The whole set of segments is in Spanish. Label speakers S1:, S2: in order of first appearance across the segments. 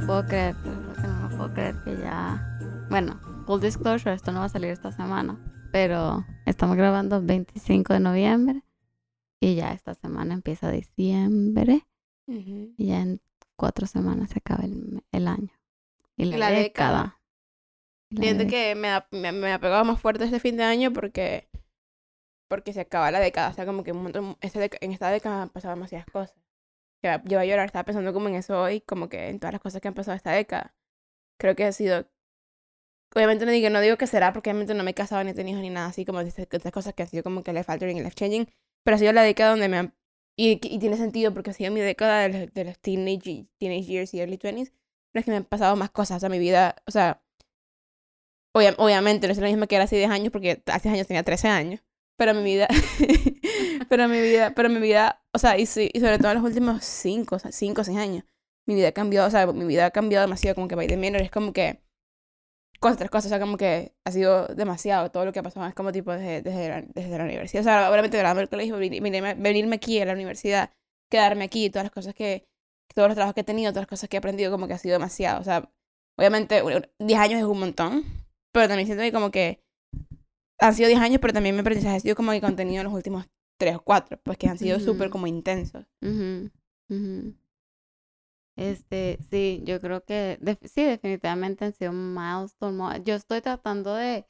S1: Lo puedo creer, que no lo puedo creer que ya. Bueno, full disclosure, esto no va a salir esta semana. Pero estamos grabando 25 de noviembre. Y ya esta semana empieza diciembre. Y ya en cuatro semanas se acaba el, el año. Y la,
S2: La
S1: década.
S2: década.
S1: Y la
S2: Siento
S1: década.
S2: que me ha, me, me ha pegado más fuerte este fin de año porque porque se acaba la década. O sea, como que un montón, esta deca- en esta década han pasado demasiadas cosas. Ya, yo a llorar, estaba pensando como en eso hoy, como que en todas las cosas que han pasado esta década. Creo que ha sido... Obviamente no digo, no digo que será porque obviamente no me he casado ni he tenido hijos ni nada así, como estas cosas que han sido como que life altering y life changing. Pero ha sido la década donde me han... Y, y tiene sentido porque ha sido mi década de los, de los teenage, teenage years y early 20s. Pero es que me han pasado más cosas. O sea, mi vida... O sea, Obvia- obviamente no es lo mismo que era hace 10 años porque hace 10 años tenía 13 años. Pero mi vida, pero mi vida, pero mi vida, o sea, y, sí- y sobre todo en los últimos 5, 5 o 6 años, mi vida cambió, o sea, mi vida ha cambiado demasiado, como que by the minute, es como que cosas tras cosas, o sea, como que ha sido demasiado todo lo que ha pasado, es como tipo desde, desde, la, desde la universidad, o sea, obviamente graduarme del colegio, venir- venirme, venirme aquí a la universidad, quedarme aquí, todas las cosas que, todos los trabajos que he tenido, todas las cosas que he aprendido, como que ha sido demasiado, o sea, obviamente 10 años es un montón, pero también siento que como que han sido 10 años, pero también mi aprendizaje ha sido como que contenido en los últimos 3 o 4, pues que han sido súper
S1: Ujú.
S2: como intensos.
S1: Este, sí, yo creo que sí, definitivamente han sido milestone. Yo estoy tratando de,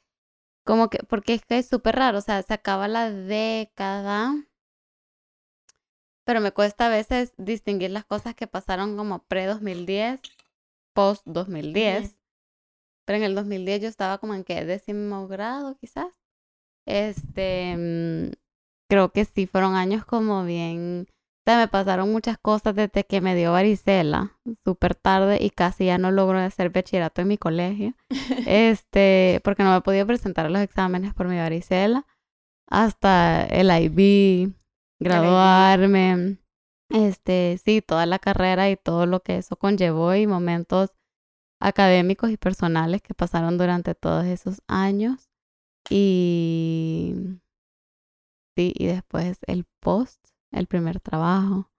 S1: como que, porque es que es súper raro, o sea, se acaba la década, pero me cuesta a veces distinguir las cosas que pasaron como pre-2010, post-2010. Pero en el 2010 yo estaba como en qué, décimo grado quizás. Este, mm, creo que sí, fueron años como bien, o sea, me pasaron muchas cosas desde que me dio varicela, súper tarde y casi ya no logro hacer bachillerato en mi colegio. Este, porque no me podía presentar a los exámenes por mi varicela, hasta el IB, graduarme, este, sí, toda la carrera y todo lo que eso conllevó y momentos académicos y personales que pasaron durante todos esos años. Y sí, y después el post, el primer trabajo,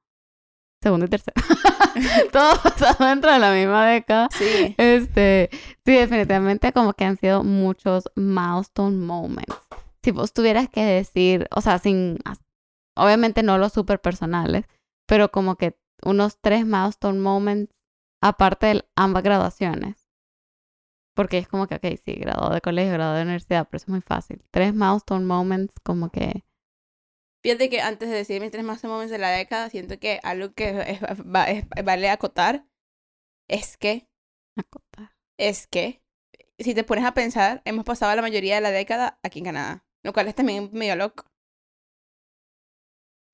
S1: segundo y tercero. Todo pasado dentro de la misma década.
S2: Sí.
S1: Este, sí, definitivamente como que han sido muchos milestone moments. Si vos tuvieras que decir, o sea, sin, obviamente no los super personales, pero como que unos tres milestone moments aparte de ambas graduaciones. Porque es como que, ok, sí, graduado de colegio, graduado de universidad, pero eso es muy fácil. Tres milestone moments como que...
S2: Fíjate que antes de decir mis tres más momentos de la década, siento que algo que es- va- es- vale acotar es que,
S1: acotar.
S2: es que, si te pones a pensar, hemos pasado la mayoría de la década aquí en Canadá, lo cual es también medio loco,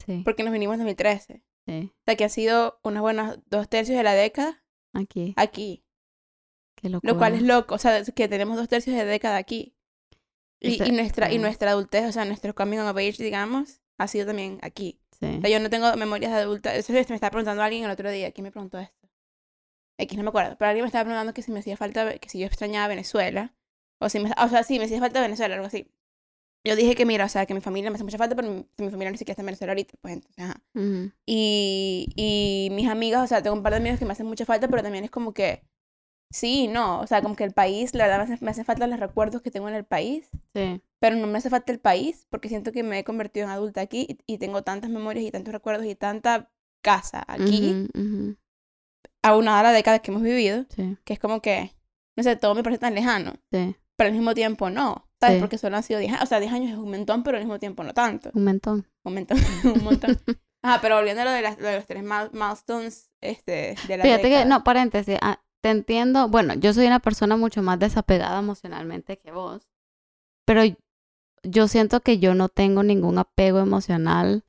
S1: Sí,
S2: porque nos vinimos en 2013.
S1: sí,
S2: O sea, que ha sido unos buenos dos tercios de la década
S1: aquí.
S2: aquí.
S1: Qué.
S2: Lo cual es loco, o sea, que tenemos dos tercios de década aquí. Y,
S1: Ese-
S2: y nuestra, y
S1: sí.
S2: nuestra adultez, o sea, nuestro coming of age, digamos, ha sido también aquí.
S1: Sí.
S2: O sea, yo no tengo memorias de adulta. Eso me estaba preguntando alguien el otro día. ¿Quién me preguntó esto? X, no me acuerdo. Pero alguien me estaba preguntando que si me hacía falta, que si yo extrañaba Venezuela. O si me, o sea, sí, me hacía falta Venezuela, algo así. Yo dije que, mira, o sea, que mi familia me hace mucha falta, pero mi, mi familia ni siquiera está en Venezuela ahorita. Pues entonces, ajá.
S1: Ujú.
S2: Y, y mis amigas, o sea, tengo un par de amigos que me hacen mucha falta, pero también es como que, sí, no, o sea, como que el país, la verdad me hace, me hacen falta los recuerdos que tengo en el país,
S1: Sí.
S2: pero no me hace falta el país porque siento que me he convertido en adulta aquí y, y tengo tantas memorias y tantos recuerdos y tanta casa aquí,
S1: Ujú, ujú.
S2: aunada a la década que hemos vivido,
S1: Sí,
S2: que es como que, no sé, todo me parece tan lejano,
S1: sí.
S2: pero al mismo tiempo no, ¿sabes?
S1: Sí.
S2: Porque solo han sido 10 años, o sea, 10 años es un montón, pero al mismo tiempo no tanto,
S1: Un montón.
S2: un montón, un montón. Ajá, pero volviendo a lo de, las, lo de los tres mil- milestones este, de la
S1: Fíjate que, no, paréntesis, ah, te entiendo. Bueno, yo soy una persona mucho más desapegada emocionalmente que vos, pero yo siento que yo no tengo ningún apego emocional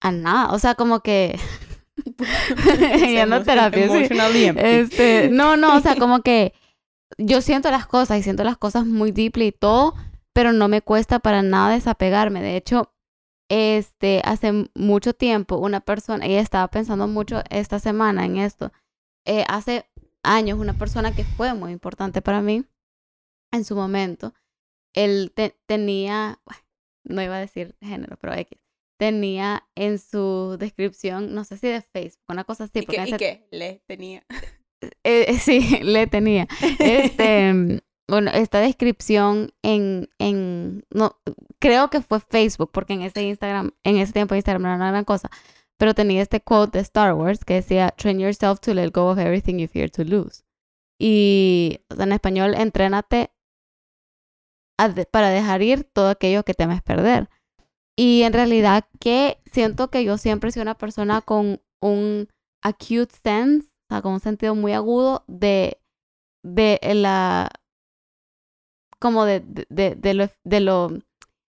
S1: a nada. O sea, como que yendo a terapia, sí. Este, no, no, o sea, como que yo siento las cosas y siento las cosas muy deeply y todo, pero no me cuesta para nada desapegarme. De hecho, este, hace mucho tiempo una persona, ella estaba pensando mucho esta semana en esto. Eh, hace años una persona que fue muy importante para mí en su momento, él te- tenía, no iba a decir género, pero X, tenía en su descripción, no sé si de Facebook, una cosa así.
S2: ¿Y,
S1: porque
S2: qué,
S1: en
S2: ¿Y
S1: ese-
S2: qué? Le tenía.
S1: eh, eh, sí, le tenía. Este, bueno, esta descripción en, en, no, creo que fue Facebook, porque en ese Instagram, en ese tiempo Instagram no era una gran cosa, pero tenía este quote de Star Wars que decía, train yourself to let go of everything you fear to lose. Y o en español, entrénate para dejar ir todo aquello que temes perder. Y en realidad que siento que yo siempre sido una persona con un acute sense, o sea, con un sentido muy agudo de, de la, como de, de, de lo, de lo,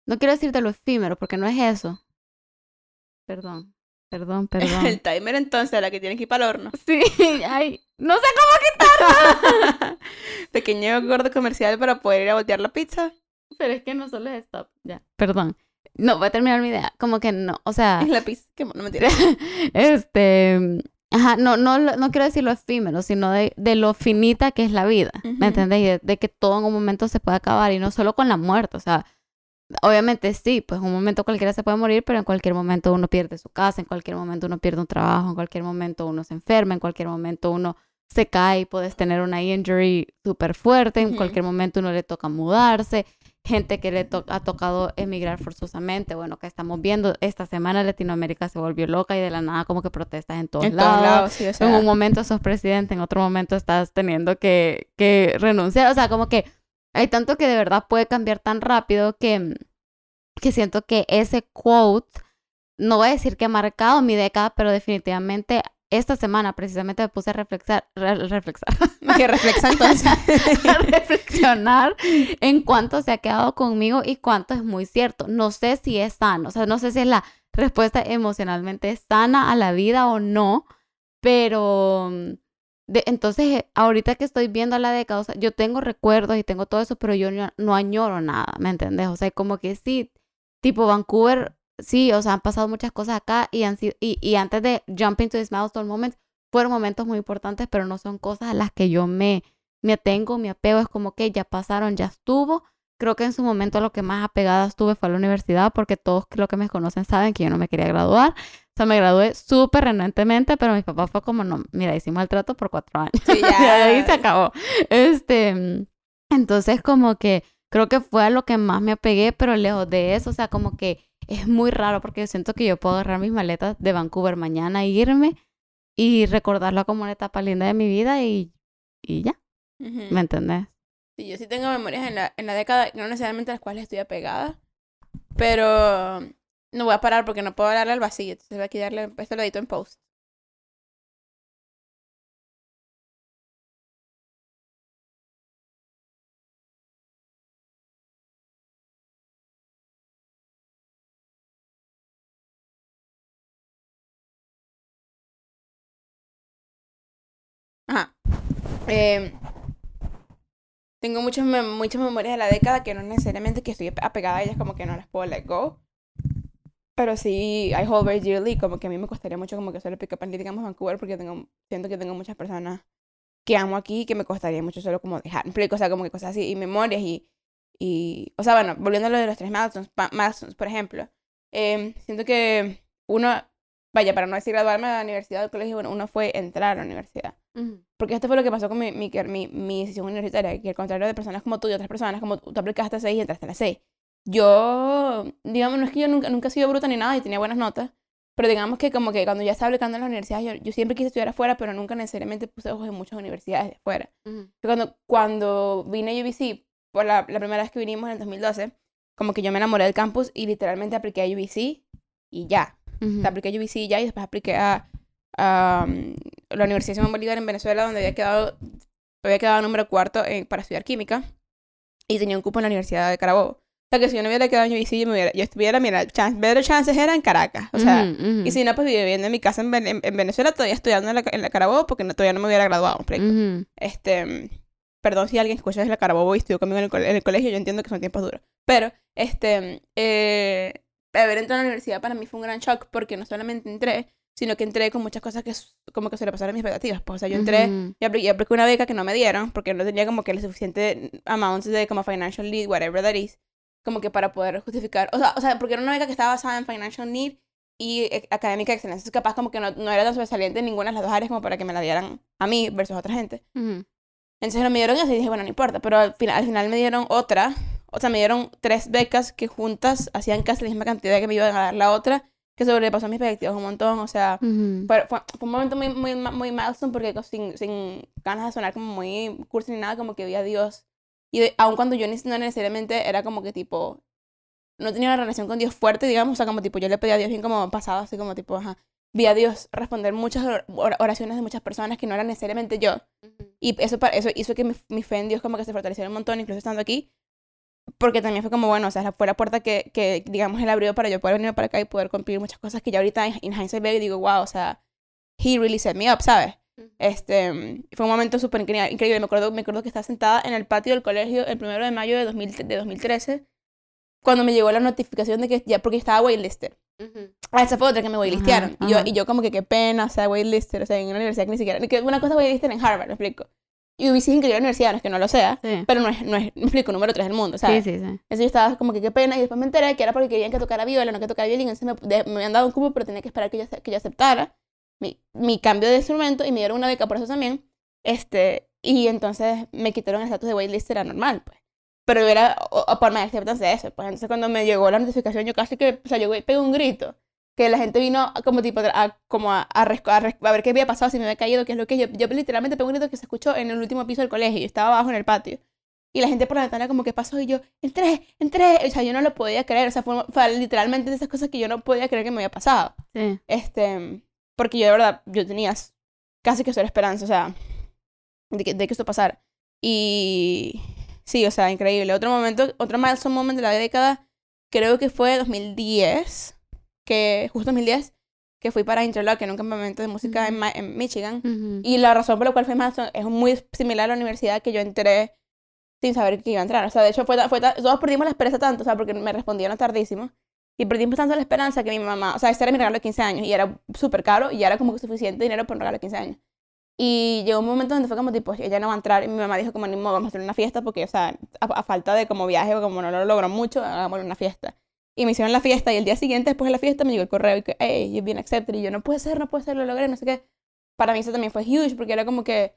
S1: no quiero decir de lo efímero, porque no es eso. Perdón, perdón, perdón.
S2: El timer entonces, la que tiene que ir para el horno.
S1: Sí, ay, no sé cómo
S2: Pequeño gordo comercial para poder ir a voltear la pizza.
S1: Pero es que no solo es stop, ya. Perdón. No, voy a terminar mi idea. Como que no, o sea,
S2: Es la pizza. Que no mentira.
S1: este, ajá, no, no, no quiero decir lo efímero, sino de, de lo finita que es la vida,
S2: Ujú.
S1: ¿me entendés? De, de que todo en un momento se puede acabar y no solo con la muerte, o sea, obviamente sí, pues en un momento cualquiera se puede morir, pero en cualquier momento uno pierde su casa, en cualquier momento uno pierde un trabajo, en cualquier momento uno se enferma, en cualquier momento uno se cae y puedes tener una injury súper fuerte, en cualquier momento uno le toca mudarse, gente que le to- ha tocado emigrar forzosamente, bueno, que estamos viendo, esta semana Latinoamérica se volvió loca y de la nada como que protestas en todos
S2: en
S1: lados.
S2: todos lados, sí, o sea.
S1: En un momento sos presidente, en otro momento estás teniendo que, que renunciar. O sea, como que hay tanto que de verdad puede cambiar tan rápido que, que siento que ese quote, no voy a decir que ha marcado mi década, pero definitivamente esta semana precisamente me puse a reflexar, re- reflexar,
S2: Que reflexa entonces.
S1: a reflexionar en cuánto se ha quedado conmigo y cuánto es muy cierto. No sé si es sano, o sea, no sé si es la respuesta emocionalmente sana a la vida o no, pero de, entonces ahorita que estoy viendo la década, o yo tengo recuerdos y tengo todo eso, pero yo no, añoro nada, ¿me entendés? O sea, como que sí, tipo Vancouver, sí, o sea, han pasado muchas cosas acá y, han sido, y, antes de jump into this milestone moment, fueron momentos muy importantes, pero no son cosas a las que yo me, me atengo, me apego, es como que ya pasaron, ya estuvo. Creo que en su momento lo que más apegada estuve fue a la universidad, porque todos los que me conocen saben que yo no me quería graduar. O sea, me gradué súper renuentemente, pero mi papá fue como, no, mira, hicimos el trato por cuatro años.
S2: Sí,
S1: ya
S2: ya.
S1: ahí se acabó. Este, entonces como que creo que fue a lo que más me apegué, pero lejos de eso, o sea, como que es muy raro porque yo siento que yo puedo agarrar mis maletas de Vancouver mañana e irme y recordarlo como una etapa linda de mi vida y, y ya,
S2: Ujú.
S1: ¿me entendés?
S2: Sí, yo sí tengo memorias en la, en la década, no necesariamente a las cuales estoy apegada, pero no voy a parar porque no puedo hablarle al vacío, entonces voy a quitarle, esto lo edito en post. Ajá. Em, tengo muchas, muchas memorias de la década que no necesariamente que estoy apegada a ellas, como que no las puedo let go. Pero sí, I hold very dearly, como que a mí me costaría mucho como que solo pick up and digamos, Vancouver, porque tengo, siento que tengo muchas personas que amo aquí y que me costaría mucho solo como dejar, o sea, como que cosas así, y memorias y, y o sea, bueno, volviendo a lo de los tres milestones por ejemplo, em, siento que uno, vaya, para no decir graduarme de la universidad o del colegio, bueno, uno fue entrar a la universidad. Porque esto fue lo que pasó con mi, mi, mi, mi decisión universitaria, que al contrario de personas como tú y otras personas, como tú, tú aplicaste a 6 y entraste a las 6. Yo, digamos, no es que yo nunca, nunca he sido bruta ni nada y tenía buenas notas, pero digamos que como que cuando ya estaba aplicando en las universidades, yo, yo siempre quise estudiar afuera, pero nunca necesariamente puse ojos en muchas universidades de afuera. Cuando, cuando vine a UBC, por la, la primera vez que vinimos en el 2012, como que yo me enamoré del campus y literalmente apliqué a UBC y ya. O sea, apliqué a UBC y ya y después apliqué a, a, um, la Universidad Simón Bolívar en Venezuela, donde había quedado, había quedado número cuarto en- para estudiar química y tenía un cupo en la Universidad de Carabobo. Sea, que si yo no hubiera quedado en UBC, yo, me hubiera, yo estuviera, mira, chance, better chances era en Caracas. O sea, y si no, pues viviendo en mi casa en, en- en Venezuela, todavía estudiando en la, en la Carabobo, porque no, todavía no me hubiera graduado. ¿me explico? Este, perdón si alguien escucha desde la Carabobo y estudió conmigo en el, en el colegio, yo entiendo que son tiempos duros. Pero, este, eh, haber entrado a la universidad para mí fue un gran shock porque no solamente entré, sino que entré con muchas cosas que como que sobrepasaron mis expectativas. Pues, o sea, yo entré y apliqué, apliqué una beca que no me dieron porque no tenía como que el suficiente amounts de como financial need, whatever that is, como que para poder justificar, o sea, o sea, porque era una beca que estaba basada en financial need y eh, académica excelencia. Entonces, capaz como que no, no era tan sobresaliente en ninguna de las dos áreas como para que me la dieran a mí versus a otra gente.
S1: Ujú.
S2: Entonces no me dieron eso y dije, bueno, no importa. Pero al final, al final me dieron otra. O sea, me dieron tres becas que juntas hacían casi la misma cantidad que me iban a dar la otra, que sobrepasó mis expectativas un montón. O sea,
S1: Ujú.
S2: fue, fue, fue un momento muy, muy, muy milestone porque sin, sin ganas de sonar como muy cursi ni nada, como que vi a Dios. Y de- aun cuando yo no necesariamente era como que tipo, no tenía una relación con Dios fuerte, digamos, o sea, como tipo, yo le pedía a Dios bien como pasado, así como tipo, ajá. Vi a Dios responder muchas or- or- oraciones de muchas personas que no eran necesariamente yo. Y eso, eso hizo que mi, mi fe en Dios como que se fortaleciera un montón, incluso estando aquí. Porque también fue como, bueno, o sea, fue la puerta que, que, digamos, él abrió para yo poder venir para acá y poder cumplir muchas cosas que ya ahorita en, en hindsight veo y digo, wow, o sea, he really set me up, ¿sabes? Este, fue un momento súper increíble. Me acuerdo, me acuerdo que estaba sentada en el patio del colegio el primero de mayo de, 2000 de 2013, cuando me llegó la notificación de que ya, porque estaba waitlisted.
S1: Ujú.
S2: Ah, esa fue otra que me waitlistearon.
S1: Ajá,
S2: Y, yo, y yo como que qué pena, o sea, waitlisted, o sea, en una universidad que ni siquiera, que una cosa waitlisted en Harvard, me explico. Y hubiese increíble universidad, no es que no lo sea,
S1: Sí.
S2: pero no es, no es, me explico, número 3 del mundo,
S1: Sí,
S2: ¿sabes?
S1: sí, sí.
S2: Entonces yo estaba como que qué pena y después me enteré que era porque querían que tocara viola, no que tocara violín, entonces me, de- me habían dado un cupo, pero tenía que esperar que yo, que yo aceptara mi, mi cambio de instrumento y me dieron una beca por eso también. Este, y entonces me quitaron el estatus de waitlist, era normal, pues. Pero yo era o- o por acceptance de eso, pues. Entonces cuando me llegó la notificación yo casi que, o sea, yo pegué un grito. Que la gente vino como tipo a, como a, a, a a ver qué había pasado, si me había caído, qué es lo que yo, yo literalmente pegué un grito que se escuchó en el último piso del colegio, yo estaba abajo en el patio. Y la gente por la ventana como que pasó y yo, entré, entré. O sea, yo no lo podía creer. O sea, fue, fue literalmente de esas cosas que yo no podía creer que me había pasado.
S1: Sí.
S2: Este, porque yo de verdad, yo tenía casi que cero esperanza, o sea, de que, de que esto pasara. Y sí, o sea, increíble. Otro momento, otro milestone moment de la década, creo que fue 2010, que justo 2010, que fui para Interlochen, un campamento de música en, en Michigan. Y la razón por la cual fue milestone es muy similar a la universidad que yo entré sin saber que iba a entrar. O sea, de hecho, fue, fue todos perdimos la esperanza tanto, o sea, porque me respondieron tardísimo. Y perdimos tanto la esperanza que mi mamá, o sea, ese era mi regalo de 15 años y era súper caro y era como que suficiente dinero para un regalo de 15 años. Y llegó un momento donde fue como tipo, ella no va a entrar y mi mamá dijo como, ni modo, vamos a hacer una fiesta porque, o sea, a, a falta de como viaje o como no lo logró mucho, hagamos una fiesta. Y me hicieron la fiesta y el día siguiente, después de la fiesta, me llegó el correo y que, hey, you've been accepted. Y yo, no puede ser, no puede ser, lo logré, no sé qué. Para mí eso también fue huge porque era como que,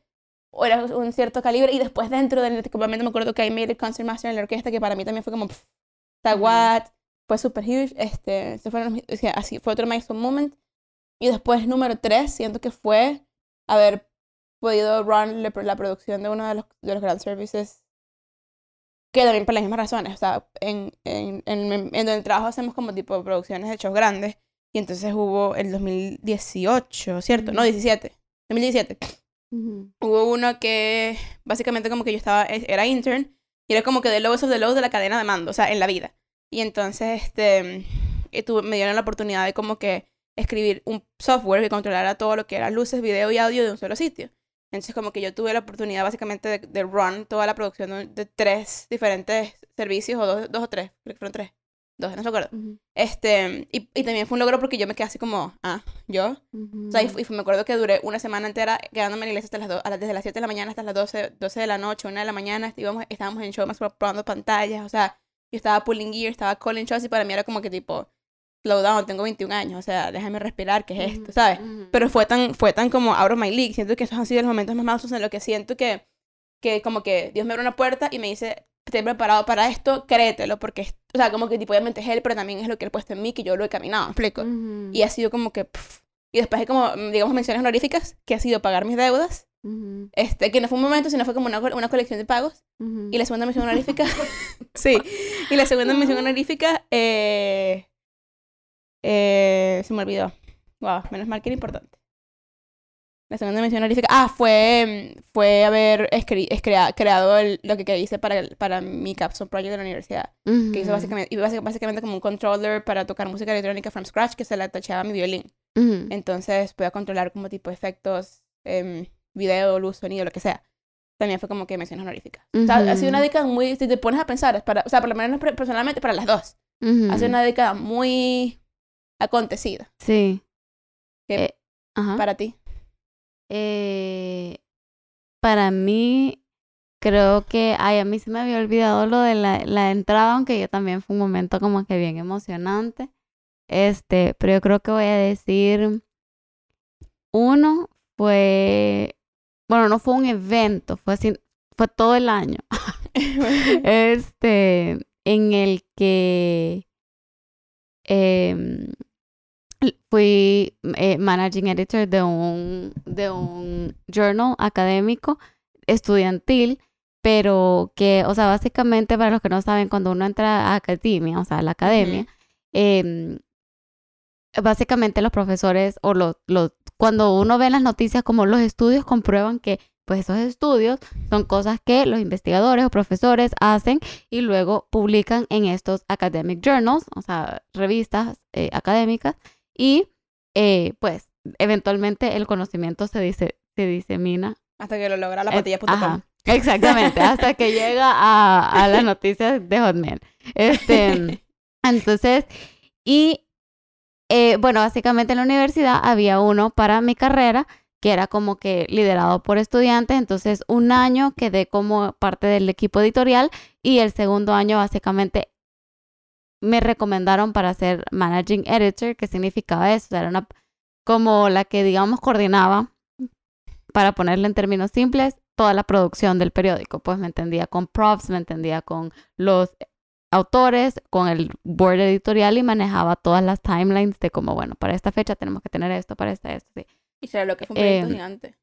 S2: o era un cierto calibre y después dentro del campamento me acuerdo que I made a concert master en la orquesta que para mí también fue como, pff, what, fue super huge, este, se fueron, o sea, así fue otro milestone moment. Y después, número tres, siento que fue haber podido run la, producción de uno de los, de los Grand Services, que también por las mismas razones, o sea, en, en, en, en donde el trabajo hacemos como tipo producciones de shows grandes, y entonces hubo el 2018, ¿cierto? No,
S1: Ujú.
S2: 17, 2017.
S1: Ujú.
S2: Hubo uno que básicamente como que yo estaba, e, era intern y era como que de lowest of the lows de la cadena de mando, o sea, en la vida. Y entonces este, y tuve- me dieron la oportunidad de como que escribir un software que controlara todo lo que era luces, video y audio de un solo sitio. Entonces como que yo tuve la oportunidad básicamente de, de run toda la producción de, de tres diferentes servicios, o dos, dos o tres, creo que fueron tres, dos, no me acuerdo.
S1: Ujú.
S2: Este, y, y también fue un logro porque yo me quedé así como, ah, yo, o sea, y, y me acuerdo que duré una semana entera quedándome en la iglesia hasta las do- a las- desde las 7 de la mañana hasta las 12, 12 de la noche, 1 de la mañana. Íbamos, estábamos en show más probando pantallas. O sea, yo estaba pulling gear, estaba calling shows y para mí era como que tipo, slow down, tengo 21 años. O sea, déjame respirar, ¿qué es esto? ¿Sabes? Pero fue tan, fue tan como out of my league. Siento que esos han sido los momentos más malos en los que siento que, que como que Dios me abre una puerta y me dice, estoy preparado para esto, créetelo. Porque, o sea, como que tipo, obviamente es Él, pero también es lo que Él ha puesto en mí, que yo lo he caminado, ¿me explico? Y ha sido como que... pff. Y después hay como, digamos, menciones honoríficas, que ha sido pagar mis deudas.
S1: Ujú.
S2: Este, que no fue un momento, sino fue como una, una colección de pagos.
S1: Ujú.
S2: Y la segunda mención honorífica... sí. Y la segunda mención honorífica... Eh, eh, se me olvidó. Wow, menos mal que era importante. La segunda mención honorífica... Ah, fue, fue haber escri- crea- creado el- lo que, que hice para, el- para mi capstone project de la universidad. Que hice
S1: Ujú.
S2: básicamente, y basi- básicamente como un controller para tocar música electrónica from scratch que se le atachaba a mi violín. Entonces podía controlar como tipo efectos, em, video, luz, sonido, lo que sea. También fue como que menciones honoríficas. O sea, ha sido una década muy, si te pones a pensar, es para, o sea, por lo menos per- personalmente para las dos.
S1: Ujú.
S2: Ha sido una década muy acontecida.
S1: Sí.
S2: ¿Qué-
S1: Eh, ajá.
S2: Para ti.
S1: Eh, para mí, creo que, ay, a mí se me había olvidado lo de la, la entrada, aunque yo también fue un momento como que bien emocionante. Este, pero yo creo que voy a decir uno fue, bueno, no fue un evento, fue así, fue todo el año. este, en el que em, fui eh, managing editor de un, de un journal académico estudiantil, pero que, o sea, básicamente para los que no saben, cuando uno entra a academia, o sea, a la academia, em, básicamente los profesores o los, los, cuando uno ve las noticias como los estudios comprueban que pues esos estudios son cosas que los investigadores o profesores hacen y luego publican en estos academic journals, o sea, revistas eh, académicas y eh, pues eventualmente el conocimiento se dice se disemina
S2: hasta que lo logra la patilla.com.
S1: exactamente, hasta que llega a, a las noticias de Hotmail. Este, entonces, y eh, bueno, básicamente en la universidad había uno para mi carrera que era como que liderado por estudiantes, entonces un año quedé como parte del equipo editorial y el segundo año básicamente me recomendaron para ser managing editor, que significaba eso, era una como la que digamos coordinaba para ponerle en términos simples toda la producción del periódico, pues me entendía con props, me entendía con los autores con el board editorial y manejaba todas las timelines de como, bueno, para esta fecha tenemos que tener esto, para esta esto, sí.
S2: Y se lo que fue un proyecto em, gigante.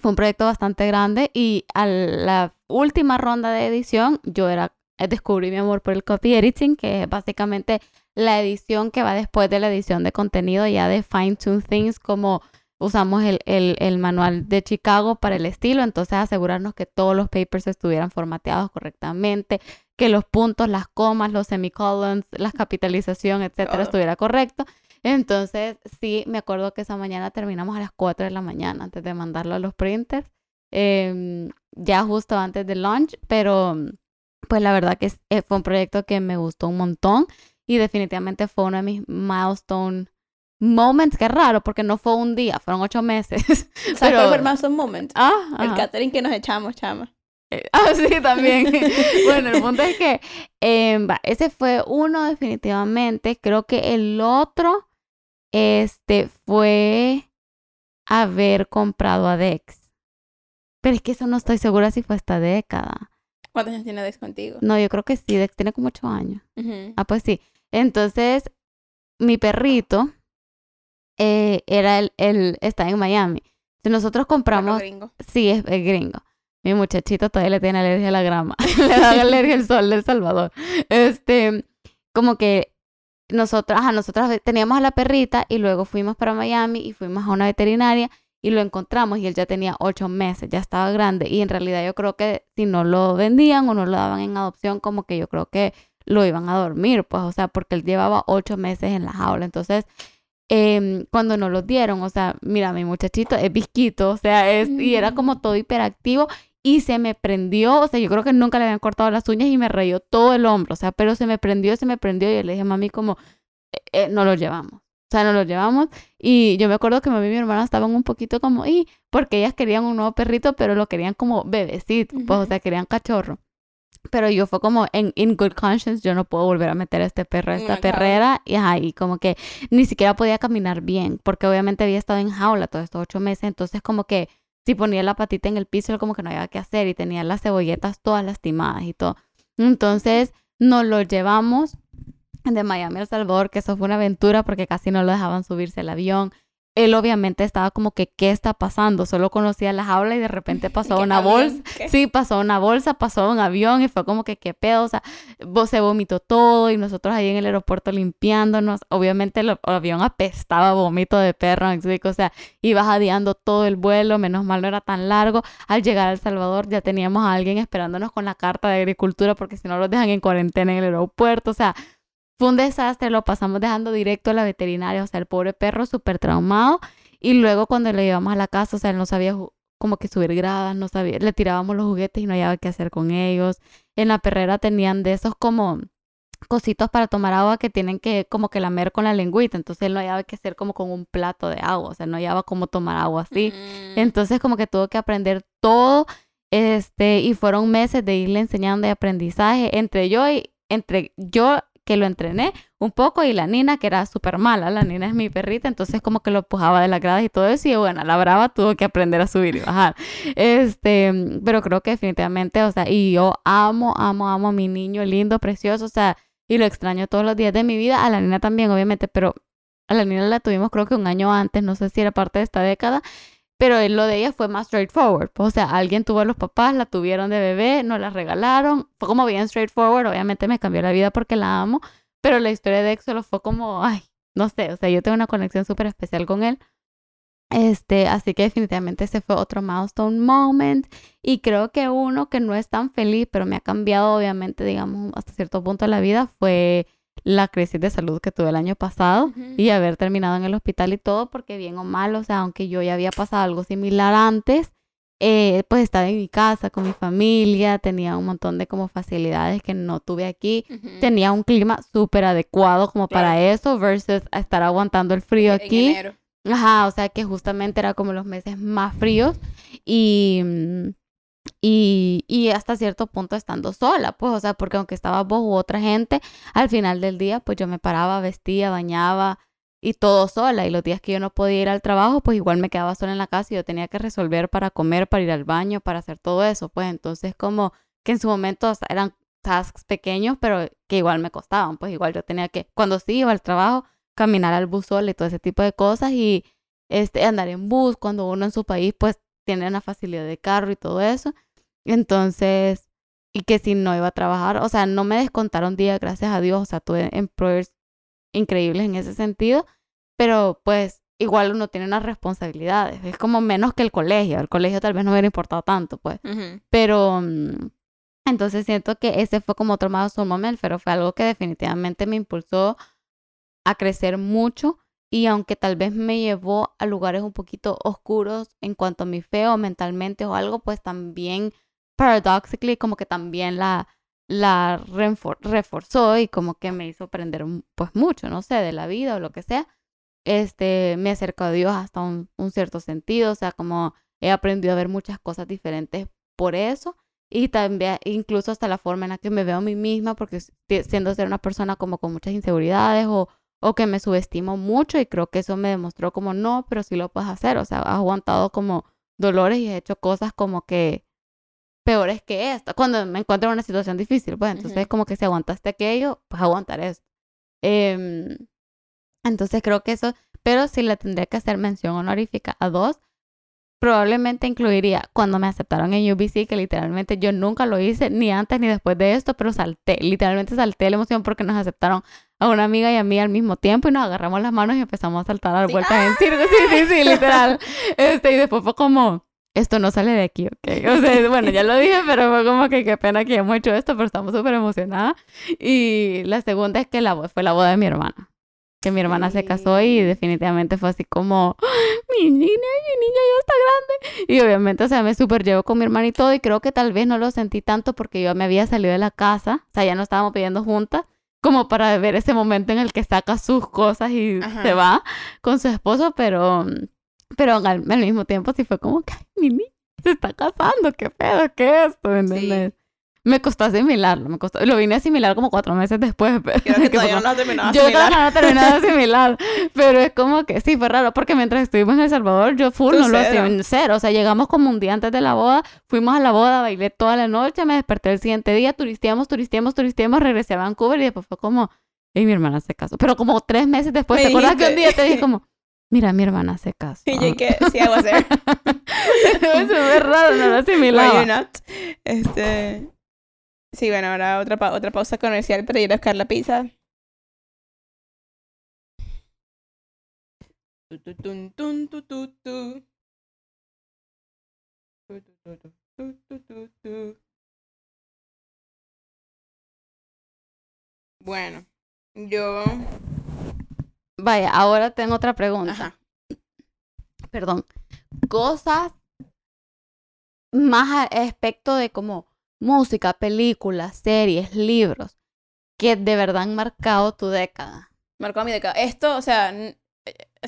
S1: Fue un proyecto bastante grande y a la última ronda de edición yo era, eh, descubrí mi amor por el copy editing, que es básicamente la edición que va después de la edición de contenido ya de fine tune things como usamos el, el, el, manual de Chicago para el estilo, entonces asegurarnos que todos los papers estuvieran formateados correctamente, que los puntos, las comas, los semicolons, la capitalización, etcétera, estuviera correcto. Entonces, sí, me acuerdo que esa mañana terminamos a las 4 de la mañana antes de mandarlo a los printers, em, ya justo antes del launch, pero pues la verdad que eh, fue un proyecto que me gustó un montón y definitivamente fue uno de mis milestone moments, qué raro, porque no fue un día, fueron ocho meses.
S2: Sea, pero... fue milestone moment. Ah, el catering que nos echamos, chama.
S1: Ah, sí, también. bueno, el punto es que em, ese fue uno definitivamente. Creo que el otro este, fue haber comprado a Dex. Pero es que eso no estoy segura si fue esta década.
S2: ¿Cuántos años tiene Dex contigo?
S1: No, yo creo que sí, Dex tiene como ocho años. Ah, pues sí. Entonces, mi perrito eh, era el, el, está en Miami. nosotros compramos...
S2: Gringo.
S1: Sí, es, es gringo. Mi muchachito todavía le tiene alergia a la grama. le da alergia al sol del Salvador. Este, como que nosotros, ajá, nosotros teníamos a la perrita y luego fuimos para Miami y fuimos a una veterinaria y lo encontramos y él ya tenía ocho meses, ya estaba grande y en realidad yo creo que si no lo vendían o no lo daban en adopción, como que yo creo que lo iban a dormir, pues, o sea, porque él llevaba ocho meses en la jaula. Entonces, eh, cuando nos lo dieron, o sea, mira, mi muchachito es visquito, o sea, es, y era como todo hiperactivo y se me prendió, o sea, yo creo que nunca le habían cortado las uñas y me rayó todo el hombro, o sea, pero se me prendió, se me prendió y yo le dije a mami como, eh, eh, no lo llevamos. O sea, no lo llevamos y yo me acuerdo que mami y mi hermana estaban un poquito como, y porque ellas querían un nuevo perrito, pero lo querían como bebecito, pues, o sea, querían cachorro. Pero yo fue como en in good conscience, yo no puedo volver a meter a este perro a esta perrera. Y, ahí como que ni siquiera podía caminar bien, porque obviamente había estado en jaula todos estos ocho meses. Entonces, como que si ponía la patita en el piso, como que no había que hacer y tenía las cebolletas todas lastimadas y todo. Entonces nos lo llevamos de Miami a El Salvador, que eso fue una aventura porque casi no lo dejaban subirse al avión él obviamente estaba como que, ¿qué está pasando? Solo conocía las aulas y de repente pasó una bolsa. Sí, pasó una bolsa, pasó un avión y fue como que, ¿qué pedo? O sea, se vomitó todo y nosotros ahí en el aeropuerto limpiándonos. Obviamente el, avión apestaba vómito de perro, o sea, iba jadeando todo el vuelo, menos mal no era tan largo. Al llegar a El Salvador ya teníamos a alguien esperándonos con la carta de agricultura porque si no los dejan en cuarentena en el aeropuerto, o sea, fue un desastre, lo pasamos dejando directo a la veterinaria, o sea, el pobre perro súper traumado. Y luego cuando lo llevamos a la casa, o sea, él no sabía como que subir gradas, no sabía, le tirábamos los juguetes y no sabía qué hacer con ellos. En la perrera tenían de esos como cositos para tomar agua que tienen que como que lamer con la lengüita, entonces él no había que hacer como con un plato de agua, o sea, no había cómo tomar agua así. Mm. Entonces como que tuvo que aprender todo este y fueron meses de irle enseñando de aprendizaje entre yo y entre yo que lo entrené un poco y la Nina, que era súper mala, la Nina es mi perrita, entonces como que lo empujaba de las gradas y todo eso y bueno, la brava tuvo que aprender a subir y bajar. Este, pero creo que definitivamente, o sea, y yo amo, amo, amo a mi niño lindo, precioso, o sea, y lo extraño todos los días de mi vida, a la Nina también, obviamente, pero a la Nina la tuvimos creo que un año antes, no sé si era parte de esta década, pero lo de ella fue más straightforward. O sea, alguien tuvo a los papás, la tuvieron de bebé, no la regalaron. Fue como bien straightforward. Obviamente me cambió la vida porque la amo. Pero la historia de Exolo fue como, ay, no sé. O sea, yo tengo una conexión súper especial con él. Este, así que definitivamente ese fue otro milestone moment. Y creo que uno que no es tan feliz, pero me ha cambiado, obviamente, digamos, hasta cierto punto de la vida, fue la crisis de salud que tuve el año pasado y haber terminado en el hospital y todo, porque bien o mal, o sea, aunque yo ya había pasado algo similar antes, eh, pues estaba en mi casa con mi familia, tenía un montón de como facilidades que no tuve aquí, tenía un clima súper adecuado como para eso versus estar aguantando el frío aquí. Ajá, o sea que justamente era como los meses más fríos y mm, y, y hasta cierto punto estando sola, pues, o sea, porque aunque estaba vos u otra gente, al final del día, pues yo me paraba, vestía, bañaba y todo sola. Y los días que yo no podía ir al trabajo, pues igual me quedaba sola en la casa y yo tenía que resolver para comer, para ir al baño, para hacer todo eso. Pues entonces como que en su momento eran tasks pequeños, pero que igual me costaban. Pues igual yo tenía que, cuando sí iba al trabajo, caminar al bus sola y todo ese tipo de cosas y este, andar en bus cuando uno en su país, pues tienen la facilidad de carro y todo eso. Entonces, y que si no iba a trabajar, o sea, no me descontaron días, gracias a Dios, o sea, tuve employers increíbles en ese sentido, pero pues igual uno tiene unas responsabilidades, es como menos que el colegio, el colegio tal vez no hubiera importado tanto, pues, pero mm, entonces siento que ese fue como otro más momento, pero fue algo que definitivamente me impulsó a crecer mucho y aunque tal vez me llevó a lugares un poquito oscuros en cuanto a mi fe o mentalmente o algo, pues también, paradoxically, como que también la, la reforzó y como que me hizo aprender pues mucho, no sé, de la vida o lo que sea. Este, me acercó a Dios hasta un, un cierto sentido, o sea, como he aprendido a ver muchas cosas diferentes por eso y también incluso hasta la forma en la que me veo a mí misma, porque siendo ser una persona como con muchas inseguridades o o que me subestimo mucho y creo que eso me demostró como no, pero sí lo puedes hacer, o sea, has aguantado como dolores y has hecho cosas como que peores que esta, cuando me encuentro en una situación difícil, pues entonces como que si aguantaste aquello, pues aguantar eso. Em, entonces creo que eso, pero si le tendría que hacer mención honorífica a dos, probablemente incluiría cuando me aceptaron en UBC, que literalmente yo nunca lo hice, ni antes ni después de esto, pero salté, literalmente salté la emoción porque nos aceptaron a una amiga y a mí al mismo tiempo y nos agarramos las manos y empezamos a saltar a dar vueltas en circo, sí, sí, sí, literal. Este, y después fue como, esto no sale de aquí, ¿ok? O sea, bueno, ya lo dije, pero fue como que qué pena que hemos hecho esto, pero estamos súper emocionadas. Y la segunda es que la, fue la boda de mi hermana que mi hermana se casó y definitivamente fue así como, mi niña, mi niña ya está grande. Y obviamente, o sea, me súper llevo con mi hermana y todo y creo que tal vez no lo sentí tanto porque yo me había salido de la casa, o sea, ya no estábamos pidiendo juntas, como para ver ese momento en el que saca sus cosas y se va con su esposo, pero, pero al, mismo tiempo sí fue como que, mi niña se está casando, qué pedo, qué es esto, ¿entendés? Me costó asimilarlo, me costó, lo vine a asimilar como cuatro meses después. Pero,
S2: que todavía no terminado
S1: Yo todavía no terminado de asimilar, pero es como que sí, fue raro, porque mientras estuvimos en El Salvador, yo full no lo hacía en cero, o sea, llegamos como un día antes de la boda, fuimos a la boda, bailé toda la noche, me desperté el siguiente día, turisteamos, turisteamos, turisteamos, regresé a Vancouver y después fue como, y mi hermana se casó, pero como tres meses después, ¿te acuerdas que un día te dije como... Mira, mi hermana se casó.
S2: Y yo que sí hago hacer.
S1: es súper raro, no lo asimilaba.
S2: Why not? Este, Sí, bueno, ahora otra, otra pausa comercial para ir a buscar la pizza. Bueno, yo...
S1: Vaya, ahora tengo otra pregunta. Perdón. Cosas más aspecto de como música, películas, series, libros que de verdad han marcado tu década?
S2: Marcó mi década. Esto, o sea, eh,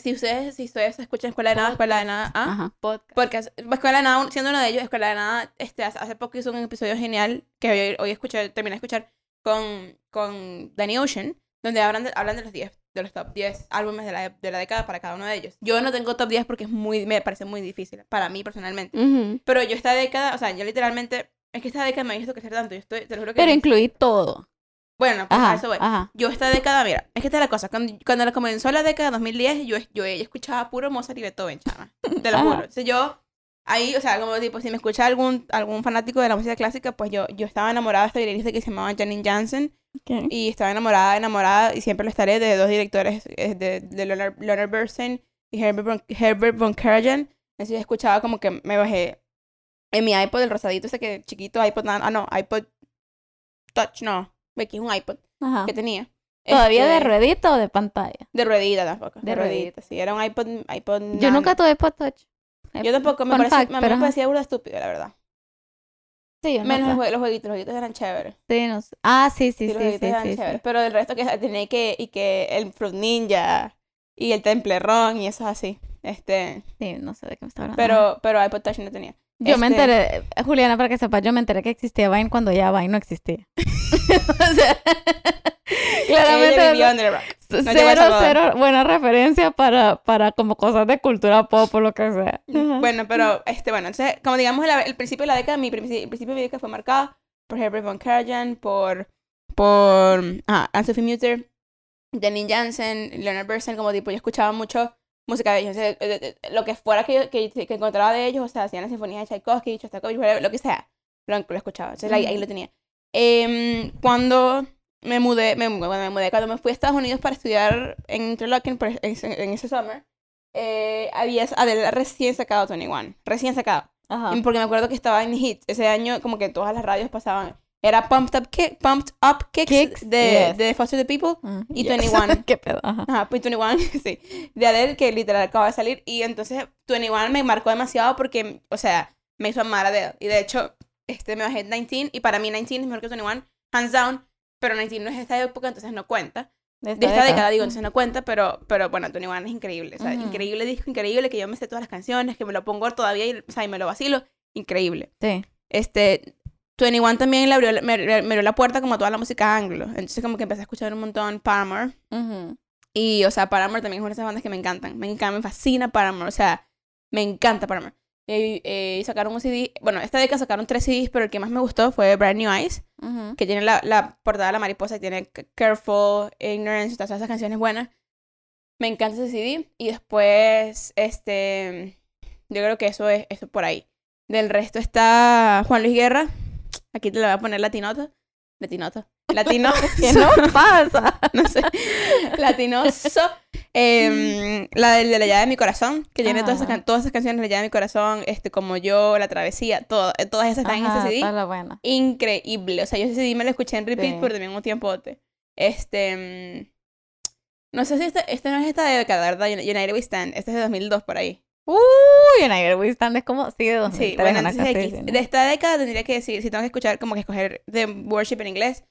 S2: si ustedes, si ustedes escuchan Escuela de Nada, Escuela de Nada, ¿ah? Ajá, podcast. Porque Escuela de Nada, siendo uno de ellos, Escuela de Nada, este, hace poco hizo un episodio genial que hoy, hoy escuché, terminé de escuchar, con, con Danny Ocean, donde hablan de, hablan de los 10, de los top 10 álbumes de la, de la década para cada uno de ellos. Yo no tengo top 10 porque es muy, me parece muy difícil, para mí personalmente.
S1: Ujú.
S2: Pero yo esta década, o sea, yo literalmente, es que esta década me ha visto crecer tanto, yo estoy, te lo juro que...
S1: Pero incluí todo.
S2: bueno, pues a
S1: Ajá,
S2: eso voy.
S1: ajá.
S2: Yo esta década, mira, es que esta es la cosa, cuando, cuando comenzó la década 2010, yo, yo, escuchaba puro Mozart y Beethoven, chama. Te lo juro. O sea, yo, ahí, o sea, como tipo, si me escucha algún, algún fanático de la música clásica, pues yo, yo estaba enamorada de esta violinista que se llamaba Janine Jansen,
S1: Ok.
S2: y estaba enamorada, enamorada, y siempre lo estaré, de dos directores, eh, de, de Leonard Bernstein y Herbert von, Herbert von Karajan. Entonces yo escuchaba como que me bajé en mi iPod, el rosadito ese que chiquito, iPod, ah, no, iPod Touch, no, que es un iPod
S1: Ajá.
S2: que tenía.
S1: ¿Todavía de
S2: Este,
S1: ruedita o de pantalla?
S2: De ruedita tampoco.
S1: De
S2: De, ruedita, sí. Era un iPod, iPod
S1: Yo
S2: Nano.
S1: nunca tuve iPod Touch.
S2: Yo tampoco, me
S1: Fun
S2: parecía,
S1: fact, pero
S2: me parecía burda estúpido, la verdad.
S1: Sí, yo no
S2: Menos
S1: sé.
S2: los, jue- los jueguitos, los jueguitos eran chéveres.
S1: Sí, no sé. Ah, sí, sí,
S2: Sí,
S1: sí,
S2: los
S1: sí,
S2: jueguitos eran
S1: sí, sí.
S2: chéveres. Pero el resto que tenía que, y que el Fruit Ninja y el Temple Run y eso así. Este,
S1: Sí, no sé de qué me está hablando.
S2: pero, pero iPod Touch no tenía.
S1: Yo me
S2: este-
S1: enteré, Juliana, para que sepas, yo me enteré que existía Vine cuando ya Vine no existía. o sea, claramente
S2: vivió under rock.
S1: cero, cero buena referencia para, para como cosas de cultura pop o lo que sea.
S2: Bueno, pero, este, bueno, entonces, como digamos, el principio de la década, mi el principio de mi década fue marcado por Herbert von Karajan, por, por, ah, Anne-Sophie Mutter, Janine Jansen, Leonard Bernstein, como tipo, yo escuchaba mucho música de ellos, o sea, eh, eh, lo que fuera que, que, que encontraba de ellos, o sea, hacían las sinfonías de Tchaikovsky, Shostakovich, lo que sea, lo, lo escuchaba, entonces ahí, ahí lo tenía. Em, cuando me mudé, me, cuando me mudé, cuando me fui a Estados Unidos para estudiar en Interlochen, en, ese- en ese summer, eh, había Adele recién sacado 21, recién sacado.
S1: Ajá.
S2: Porque me acuerdo que estaba en Hits. Ese año, como que todas las radios pasaban. Era Pumped Up, Kick, Pumped Up Kicks,
S1: Kicks,
S2: de,
S1: yes.
S2: de Foster the People.
S1: Mm,
S2: y
S1: yes.
S2: 21.
S1: ¿Qué pedo? Ajá.
S2: Ajá, pues 21, sí. De Adele, que literal acaba de salir. Y entonces 21 me marcó demasiado porque, o sea, me hizo amar a Adele. Y de hecho, este, me bajé 19. Y para mí 19 es mejor que 21, hands down. Pero 19 no es de esta época, entonces no cuenta. De esta década, digo, entonces no cuenta, pero, pero bueno, 21 es increíble. O sea, increíble disco, increíble, que yo me sé todas las canciones, que me lo pongo todavía y, o sea, y me lo vacilo. Increíble.
S1: Sí.
S2: Este, 21 también le abrió, me, me abrió la puerta como a toda la música anglo. Entonces como que empecé a escuchar un montón Paramore.
S1: Ujú.
S2: Y, o sea, Paramore también es una de esas bandas que me encantan. Me encanta, me fascina Paramore. O sea, me encanta Paramore. Eh, eh, sacaron un CD, bueno, esta década sacaron tres CDs, pero el que más me gustó fue Brand New Eyes,
S1: Ujú.
S2: que tiene la, la portada de la mariposa y tiene Careful, Ignorance, todas esas canciones buenas. Me encanta ese CD. Y después, este, yo creo que eso es eso por ahí. Del resto está Juan Luis Guerra. Aquí te lo voy a poner latinoto. Latinoto. Latino.
S1: ¿Qué no pasa?
S2: no sé. Latinoso. Em, la de, de la llave de mi corazón, que tiene todas esas, todas esas canciones de la llave de mi corazón, este, como yo, La Travesía, todo, eh, todas esas están en ese CD.
S1: buena.
S2: Increíble. O sea, yo ese CD me lo escuché en repeat
S1: Sí.
S2: por también un tiempote. Este. mm, no sé si este, este no es esta década, ¿verdad? United We Stand. Este es de 2002 por ahí.
S1: Uy, United We Stand es como, sí, de 2003,
S2: Sí, bueno, entonces
S1: ¿no?
S2: de esta década tendría que decir, si tengo que escuchar, como que escoger de worship en inglés.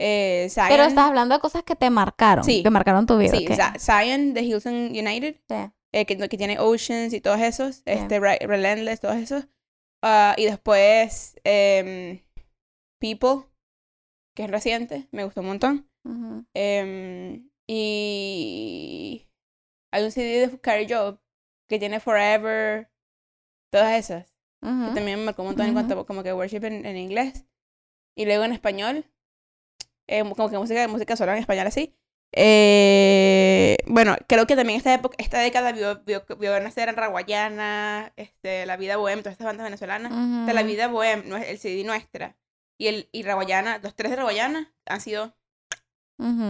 S2: Eh, Zion.
S1: Pero estás hablando de cosas que te marcaron,
S2: Sí.
S1: que marcaron tu vida.
S2: Sí,
S1: ok.
S2: Zi- Zion de Hilton United.
S1: Sí.
S2: eh, que, que tiene Oceans y todos esos. Este, Re- Relentless, todos esos. Ah, y después, em, People, que es reciente, me gustó un montón.
S1: Ujú.
S2: Em, y hay un CD de Carrie Job que tiene Forever, todas esas. Que
S1: Ujú.
S2: también me marcó un montón en
S1: Ujú.
S2: cuanto a como que worship en, en inglés. Y luego en español, eh, como que música, música sola en español así. Eh, bueno, creo que también esta época, esta década vio, vio, vio nacer en Raguayana, este, La Vida Bohem, todas estas bandas venezolanas. O sea, La. Vida Bohem, el CD nuestra. Y, el, y Raguayana, los tres de Raguayana han sido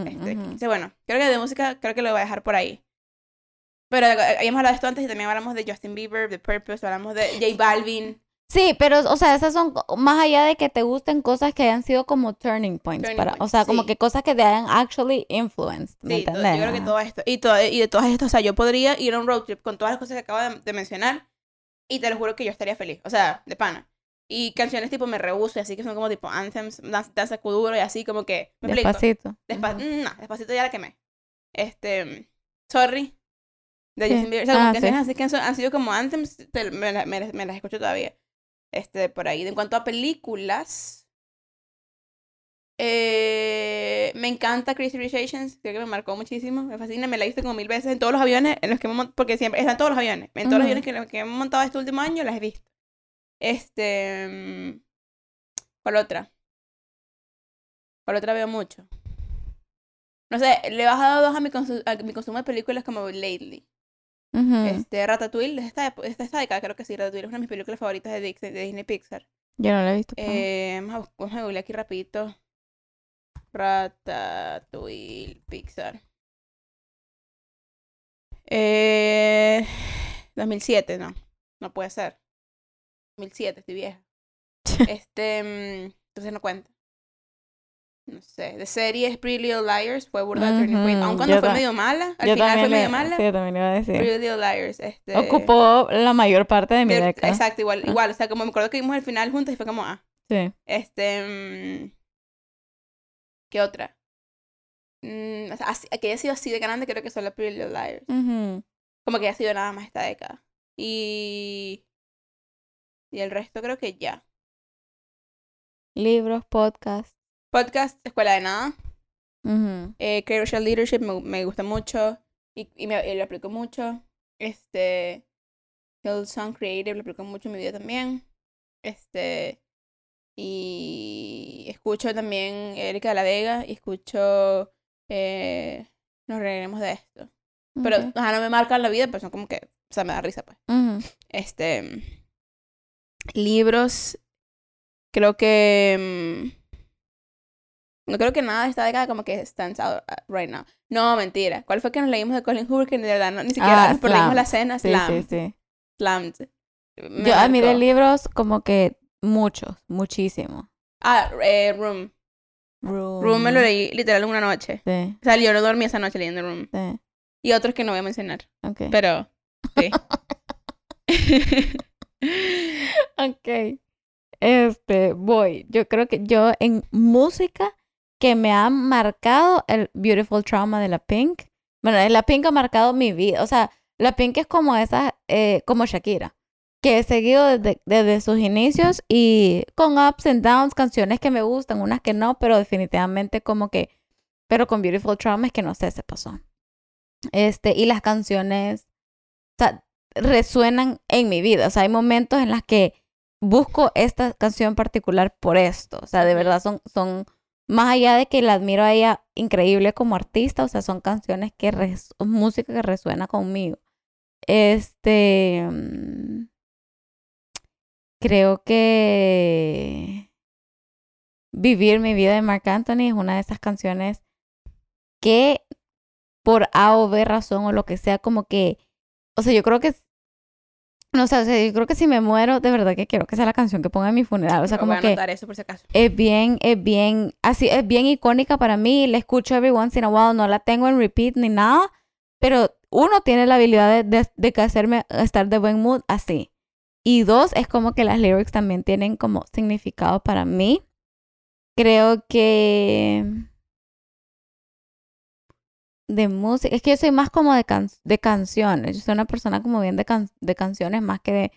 S2: este. Bueno, creo que de música, creo que lo voy a dejar por ahí. Pero eh, habíamos hablado de esto antes y también hablamos de Justin Bieber, de Purpose, hablamos de J Balvin.
S1: Sí, pero, o sea, esas son, más allá de que te gusten cosas que hayan sido como turning points,
S2: Turning
S1: para, o sea, como
S2: sí.
S1: que cosas que te hayan actually influenced, ¿me
S2: Sí, to- yo
S1: entiendes?
S2: creo que todo esto. Y, todo, y de todas estas, o sea, yo podría ir a un road trip con todas las cosas que acabo de, de mencionar y te lo juro que yo estaría feliz. O sea, de pana. Y canciones tipo Me Rehuso y así que son como tipo anthems, Danza, danza Kuduro y así como que. ¿Me explico?
S1: Despacito.
S2: Despa-
S1: Ujú.
S2: mm, no, despacito ya la quemé. Este. Sorry. De. Justin Bieber. O sea,
S1: Ah,
S2: canciones
S1: sí.
S2: así que han, sido como anthems, te- me, la- me las- me las escucho todavía. Este, por ahí. En cuanto a películas. Eh, me encanta Crazy Rich Asians, creo que me marcó muchísimo, me fascina, me la he visto como mil veces en todos los aviones en los que hemos porque siempre están todos los aviones, en todos los aviones que, en los que hemos montado este último año las he visto. Este, mm, ¿cuál otra? ¿Cuál otra veo mucho? No sé, le he bajado dos a mi, a mi consumo de películas como lately.
S1: Ujú.
S2: Este, Ratatouille, esta, de esta década creo que sí, Ratatouille es una de mis películas favoritas de Disney, de Disney Pixar.
S1: Yo no la he visto.
S2: Eh, vamos a vamos a googlear aquí rapidito. Ratatouille Pixar. Eh, 2007, no. No puede ser. 2007, estoy vieja. Este, mm, entonces no cuenta. No sé, de series Pretty Little Liars fue burda Turning Point. Aun cuando
S1: yo
S2: fue medio mala, al
S1: yo
S2: final fue medio mala.
S1: Sí, yo también iba a decir.
S2: Pretty Little Liars, este...
S1: Ocupó la mayor parte de mi
S2: de-
S1: década.
S2: Exacto, igual,
S1: Ah.
S2: igual. O sea, como me acuerdo que vimos el final juntos y fue como, ah,
S1: Sí.
S2: Este. mm, ¿Qué otra? Mm, o sea, así- que haya sido así de grande, creo que son las Pretty Little Liars. Como que haya sido nada más esta década. Y. Y el resto creo que ya.
S1: Libros, podcast.
S2: Podcast, Escuela de Nada.
S1: Ujú.
S2: Eh, Creative Leadership me, me gusta mucho. Y, y, me, y lo aplico mucho. Este. Hillsong Creative lo aplico mucho en mi vida también. Este. Y escucho también Erika de la Vega y escucho eh, Nos reiremos de esto. Pero, o sea, no me marcan la vida, pero son como que, o sea, me da risa, pues. Este, libros, creo que, mm, no creo que nada de esta década como que stands out uh, right now. No, mentira. ¿Cuál fue que nos leímos de Colin Hoover que de verdad no, ni siquiera
S1: Ah,
S2: nos perdimos
S1: Slammed.
S2: la cena?
S1: Sí, sí.
S2: Slammed. Me
S1: Yo, a mí de libros como que muchos, muchísimo.
S2: Ah, eh, Room.
S1: Room.
S2: Room me lo leí literal una noche.
S1: Sí,
S2: O sea, yo no dormí esa noche leyendo Room.
S1: sí.
S2: Y otros que no voy a mencionar.
S1: Ok.
S2: Pero, sí.
S1: Ok. Este, voy. Yo creo que yo en música que me ha marcado el Beautiful Trauma de la Pink. Bueno, la Pink ha marcado mi vida. O sea, la Pink es como esa, eh, como Shakira, que he seguido desde, desde sus inicios y con ups and downs, canciones que me gustan, unas que no, pero definitivamente como que, pero con Beautiful Trauma es que no sé, se pasó. Este, y las canciones, o sea, resuenan en mi vida. O sea, hay momentos en las que busco esta canción particular por esto. O sea, de verdad son, son más allá de que la admiro a ella increíble como artista, o sea, son canciones que, música que resuena conmigo. Este, mm, creo que Vivir mi vida de Marc Anthony es una de esas canciones que por A o B razón o lo que sea, como que, o sea, yo creo que, no sé, o sea, yo creo que si me muero, de verdad que quiero que sea la canción que ponga en mi funeral, o sea,
S2: Voy
S1: como
S2: a
S1: que
S2: anotar eso por si acaso.
S1: es bien, es bien, así, es bien icónica para mí, la escucho every once in a while, no la tengo en repeat ni nada, pero uno tiene la habilidad de, de, hacerme estar de buen mood así. Y dos, es como que las lyrics también tienen como significado para mí. Creo que de música, es que yo soy más como de, can- de canciones, yo soy una persona como bien de, can- de canciones más que de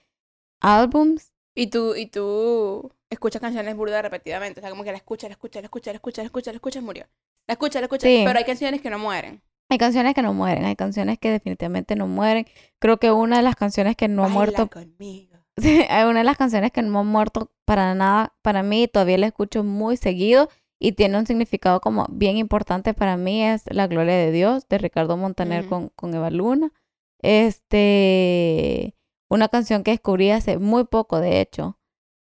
S1: álbums.
S2: Y tú, y tú escuchas canciones burdas repetidamente. O sea, como que la escuchas, la escuchas, la escuchas, la escuchas, la escuchas, la escuchas, murió. La escuchas, la escuchas.
S1: Sí.
S2: Pero hay canciones que no mueren.
S1: Hay canciones que no mueren, hay canciones que definitivamente no mueren. Creo que una de las canciones que no ha
S2: Baila
S1: muerto,
S2: conmigo.
S1: Sí, hay una de las canciones que no ha muerto para nada, para mí, todavía la escucho muy seguido y tiene un significado como bien importante para mí, es La Gloria de Dios, de Ricardo Montaner con, con Eva Luna. Este, una canción que descubrí hace muy poco, de hecho,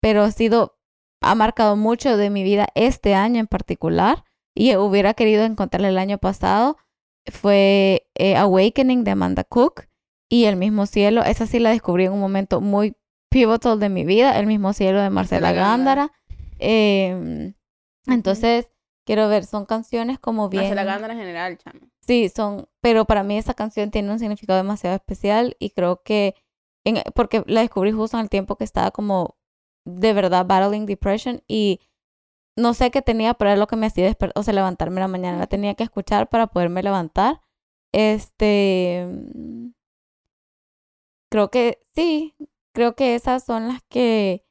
S1: pero ha sido, ha marcado mucho de mi vida este año en particular y hubiera querido encontrarla el año pasado, fue eh, Awakening de Amanda Cook y El mismo cielo. Esa sí la descubrí en un momento muy pivotal de mi vida, El mismo cielo de Marcela
S2: Marcela Gándara.
S1: Entonces, quiero ver, son canciones como bien...
S2: Marcela Gándara en general, chamo.
S1: Sí, son, pero para mí esa canción tiene un significado demasiado especial y creo que, en, porque la descubrí justo en el tiempo que estaba como de verdad battling depression y no sé qué tenía, pero era lo que me hacía desper- o sea, levantarme en la mañana, la tenía que escuchar para poderme levantar. Este, mm, creo que sí, creo que esas son las que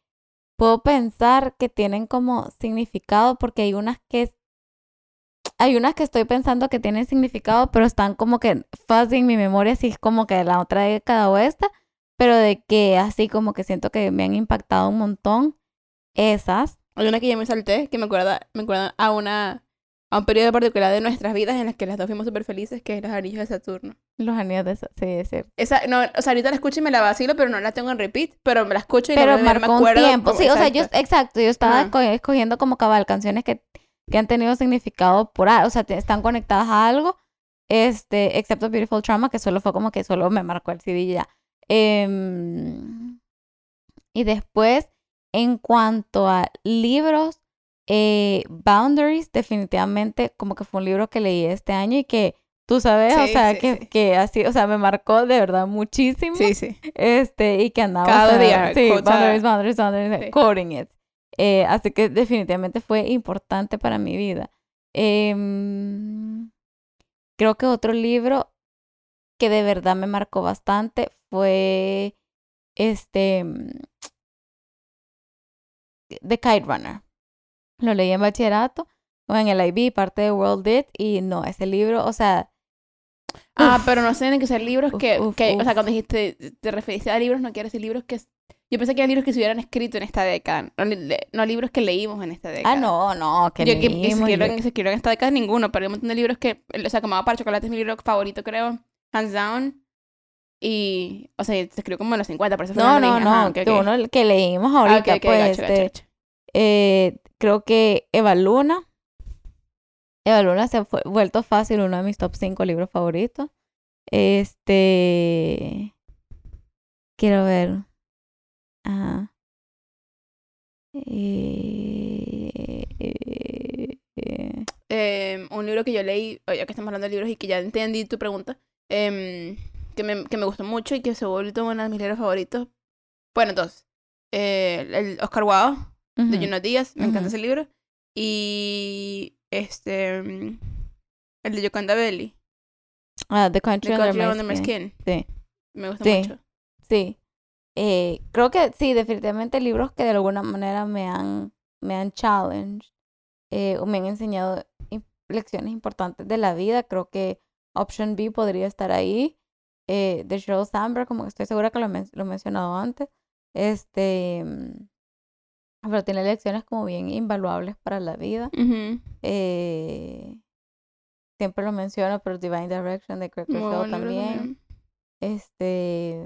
S1: puedo pensar que tienen como significado porque hay unas que hay unas que estoy pensando que tienen significado, pero están como que fuzzy en mi memoria, así como que de la otra década o esta, pero de que así como que siento que me han impactado un montón esas.
S2: Hay una que ya me salté, que me acuerda, me acuerda a una a un periodo particular de nuestras vidas en las que las dos fuimos súper felices, que es los anillos de Saturno.
S1: Los anillos de Saturno, sí, es cierto.
S2: Esa, no, o sea, ahorita la escucho y me la vacilo, pero no la tengo en repeat, pero me la escucho y
S1: Pero
S2: no me, no me
S1: marcó un
S2: acuerdo.
S1: tiempo.
S2: cómo-
S1: Sí, o sea, yo,
S2: exacto.
S1: exacto, yo estaba
S2: Ajá.
S1: co- escogiendo como cabal canciones que, que han tenido significado por algo, o sea, te- están conectadas a algo, este, excepto Beautiful Trauma, que solo fue como que solo me marcó el CD y ya. Em, y después, en cuanto a libros, eh, Boundaries, definitivamente como que fue un libro que leí este año y que tú sabes, o sea,
S2: sí,
S1: que,
S2: sí.
S1: que así, o sea, me marcó de verdad muchísimo.
S2: Sí, sí.
S1: Este, y que andaba.
S2: Cada
S1: o sea,
S2: día,
S1: Sí, boundaries, boundaries, boundaries, quoting it. Eh, así que definitivamente fue importante para mi vida. Em, creo que otro libro que de verdad me marcó bastante fue este mm, The Kite Runner. Lo leí en bachillerato o en el IB, parte de World It, y no, ese libro, o sea,
S2: Ah,
S1: Uf.
S2: pero no tienen que ser libros
S1: Uf,
S2: que,
S1: uf,
S2: que o sea, cuando dijiste, te referiste a libros, no quiero decir libros que... Yo pensé que eran libros que se hubieran escrito en esta década, no, no libros que leímos en esta década.
S1: ah, no, no, que
S2: Yo que, se escribieron, se escribieron en esta década ninguno, pero hay un montón de libros que, o sea, como Agua para Chocolate es mi libro favorito, creo, hands down. Y, o sea, se escribió como en los 50, por eso fue
S1: No, no, no, que uno que leímos
S2: Ah,
S1: ahorita,
S2: ok, ok,
S1: pues,
S2: gacho, gacho,
S1: este,
S2: gacho.
S1: Eh, creo que Eva Luna. Eva Luna se ha vuelto fácil uno de mis top 5 libros favoritos. Este. Quiero ver. Ajá. Eh, eh, eh,
S2: Eh, un libro que yo leí, oye, que estamos hablando de libros y que ya entendí tu pregunta, em, que, me, que me gustó mucho y que se volvió uno de mis libros favoritos. Bueno, dos. Eh, el Oscar Wilde, de
S1: ujú.
S2: Junot Díaz, me encanta ese libro. Y este, mm, el de Yoconda Belli,
S1: Ah, The
S2: The
S1: Country Under
S2: Country
S1: My
S2: My
S1: Skin.
S2: Skin.
S1: Sí.
S2: Me gusta
S1: Sí.
S2: mucho.
S1: Sí. Eh, creo que sí, definitivamente libros que de alguna manera me han, me han challenged eh, o me han enseñado lecciones importantes de la vida. Creo que Option B podría estar ahí. Eh, de Sheryl Sandberg, como que estoy segura que lo, men- lo he mencionado antes. Este, mm, pero tiene lecciones como bien invaluables para la vida. Eh, siempre lo menciono, pero Divine Direction de
S2: buen libro
S1: también. Este.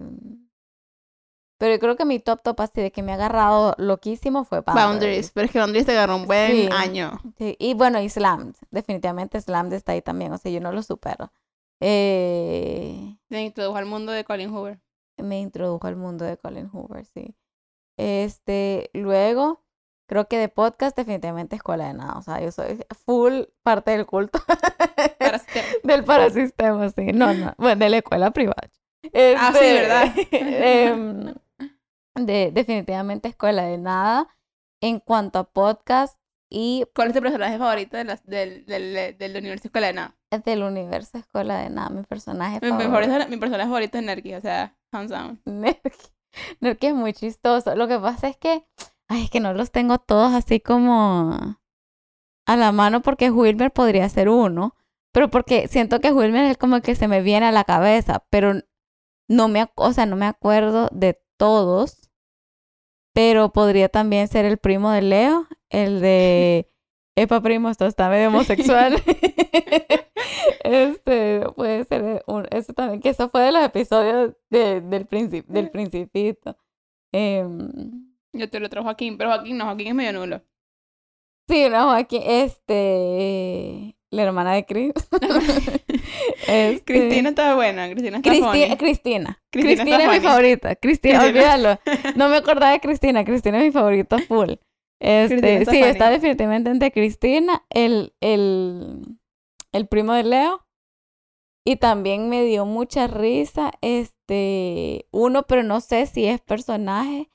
S1: Pero yo creo que mi top top así de que me ha agarrado loquísimo fue Boundaries.
S2: Boundaries, pero es que Boundaries te agarró un buen
S1: Sí.
S2: año.
S1: Sí, Y bueno, y Slammed. Definitivamente Slammed está ahí también. O sea, yo no lo supero. Eh,
S2: Te introdujo al mundo de Colin Hoover.
S1: me introdujo al mundo de Colin Hoover, sí. Este, luego, creo que de podcast, definitivamente Escuela de Nada. O sea, yo soy full parte del culto.
S2: Para sistema.
S1: Del parasistema, sí. No, no. Bueno, de la escuela privada.
S2: Ah, sí,
S1: Este,
S2: ¿verdad?
S1: em, de, definitivamente escuela de nada. En cuanto a podcast y
S2: ¿Cuál es tu personaje favorito de las, del, del, del universo escuela de nada?
S1: del universo escuela de nada, mi personaje
S2: Mi,
S1: favorito.
S2: mi personaje favorito es Nerky, o sea, hands down.
S1: Nerky. Nerky es muy chistoso. Lo que pasa es que, ay, es que no los tengo todos así como a la mano porque Wilmer podría ser uno, pero porque siento que Wilmer es como que se me viene a la cabeza, pero no me, o sea, no me acuerdo de todos, pero podría también ser el primo de Leo, el de Epa primo, esto está medio homosexual. este, puede ser un, eso también, que eso fue de los episodios de, del, princip, del principito. Em,
S2: Yo te lo trajo Joaquín, pero Joaquín no, Joaquín es medio nulo.
S1: sí, no, Joaquín, este, la hermana de Chris. Este,
S2: Cristina está buena, Cristina está
S1: Cristi-. Cristina.
S2: Cristina
S1: Cristina, es mi favorita. Cristina,
S2: Cristina.
S1: olvídalo. No me acordaba de Cristina. Cristina es mi favorito full. Este, sí, está definitivamente entre Cristina, el, el, el primo de Leo. Y también me dio mucha risa, este, uno, pero no sé si es personaje.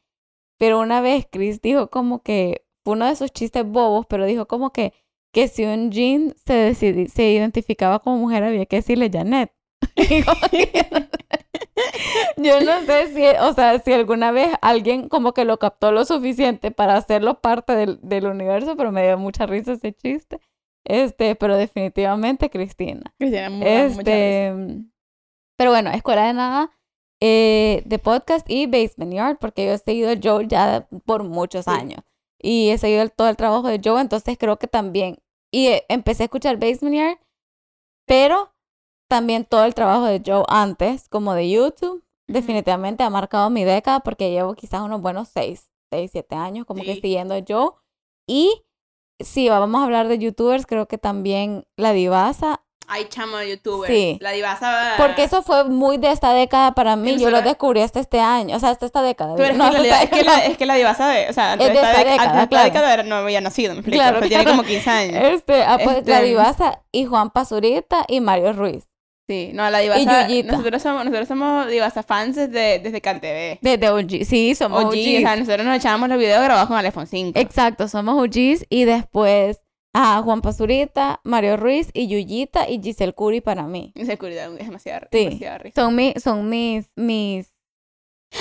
S1: Pero una vez Chris dijo como que, fue uno de esos chistes bobos, pero dijo como que, que si un Jean se, se identificaba como mujer había que decirle Janet. Y como que- Yo no sé si, o sea, si alguna vez alguien como que lo captó lo suficiente para hacerlo parte del, del universo, pero me dio mucha risa ese chiste. Este, pero definitivamente Cristina.
S2: Cristina, muy, mucha.
S1: Este, pero bueno, Escuela de Nada eh, de podcast y Basement Yard, porque yo he seguido a Joe ya por muchos
S2: Sí.
S1: años. Y he seguido el- todo el trabajo de Joe, entonces creo que también. Y eh, empecé a escuchar Basement Yard, pero también todo el trabajo de Joe antes, como de YouTube, definitivamente ha marcado mi década, porque llevo quizás unos buenos 6, 6, 7 años como que
S2: Sí.
S1: siguiendo a Joe. Y si vamos a hablar de YouTubers, creo que también la Divasa
S2: Ay, chamo de youtuber.
S1: Sí.
S2: La divasa.
S1: porque eso fue muy de esta década para mí. Yo lo descubrí hasta este año. O sea, hasta esta década.
S2: Pero es, que realidad- es, la, es que la divasa de. O sea, antes
S1: Es
S2: de esta
S1: esta
S2: década, antes de esta
S1: claro.
S2: década no había nacido, me explico.
S1: Claro,
S2: pero tiene
S1: claro.
S2: como 15 años.
S1: Este, ah, pues la
S2: Este-
S1: Divasa y Juan Pazurita y Mario Ruiz.
S2: Sí, no, la divasa.
S1: Yuyita.
S2: Nosotros somos, nosotros somos divasa fans desde, desde CanTV.
S1: Desde OG. Sí, somos
S2: OG,
S1: OGs.
S2: o sea, nosotros nos echábamos los videos grabados con el iPhone 5.
S1: Exacto, somos OGs. Y después a Juan Pazurita, Mario Ruiz y Yuyita y Giselle Curi para mí.
S2: Esa seguridad es demasiado,
S1: Sí.
S2: demasiado risa.
S1: Son, mi, son mis, mis...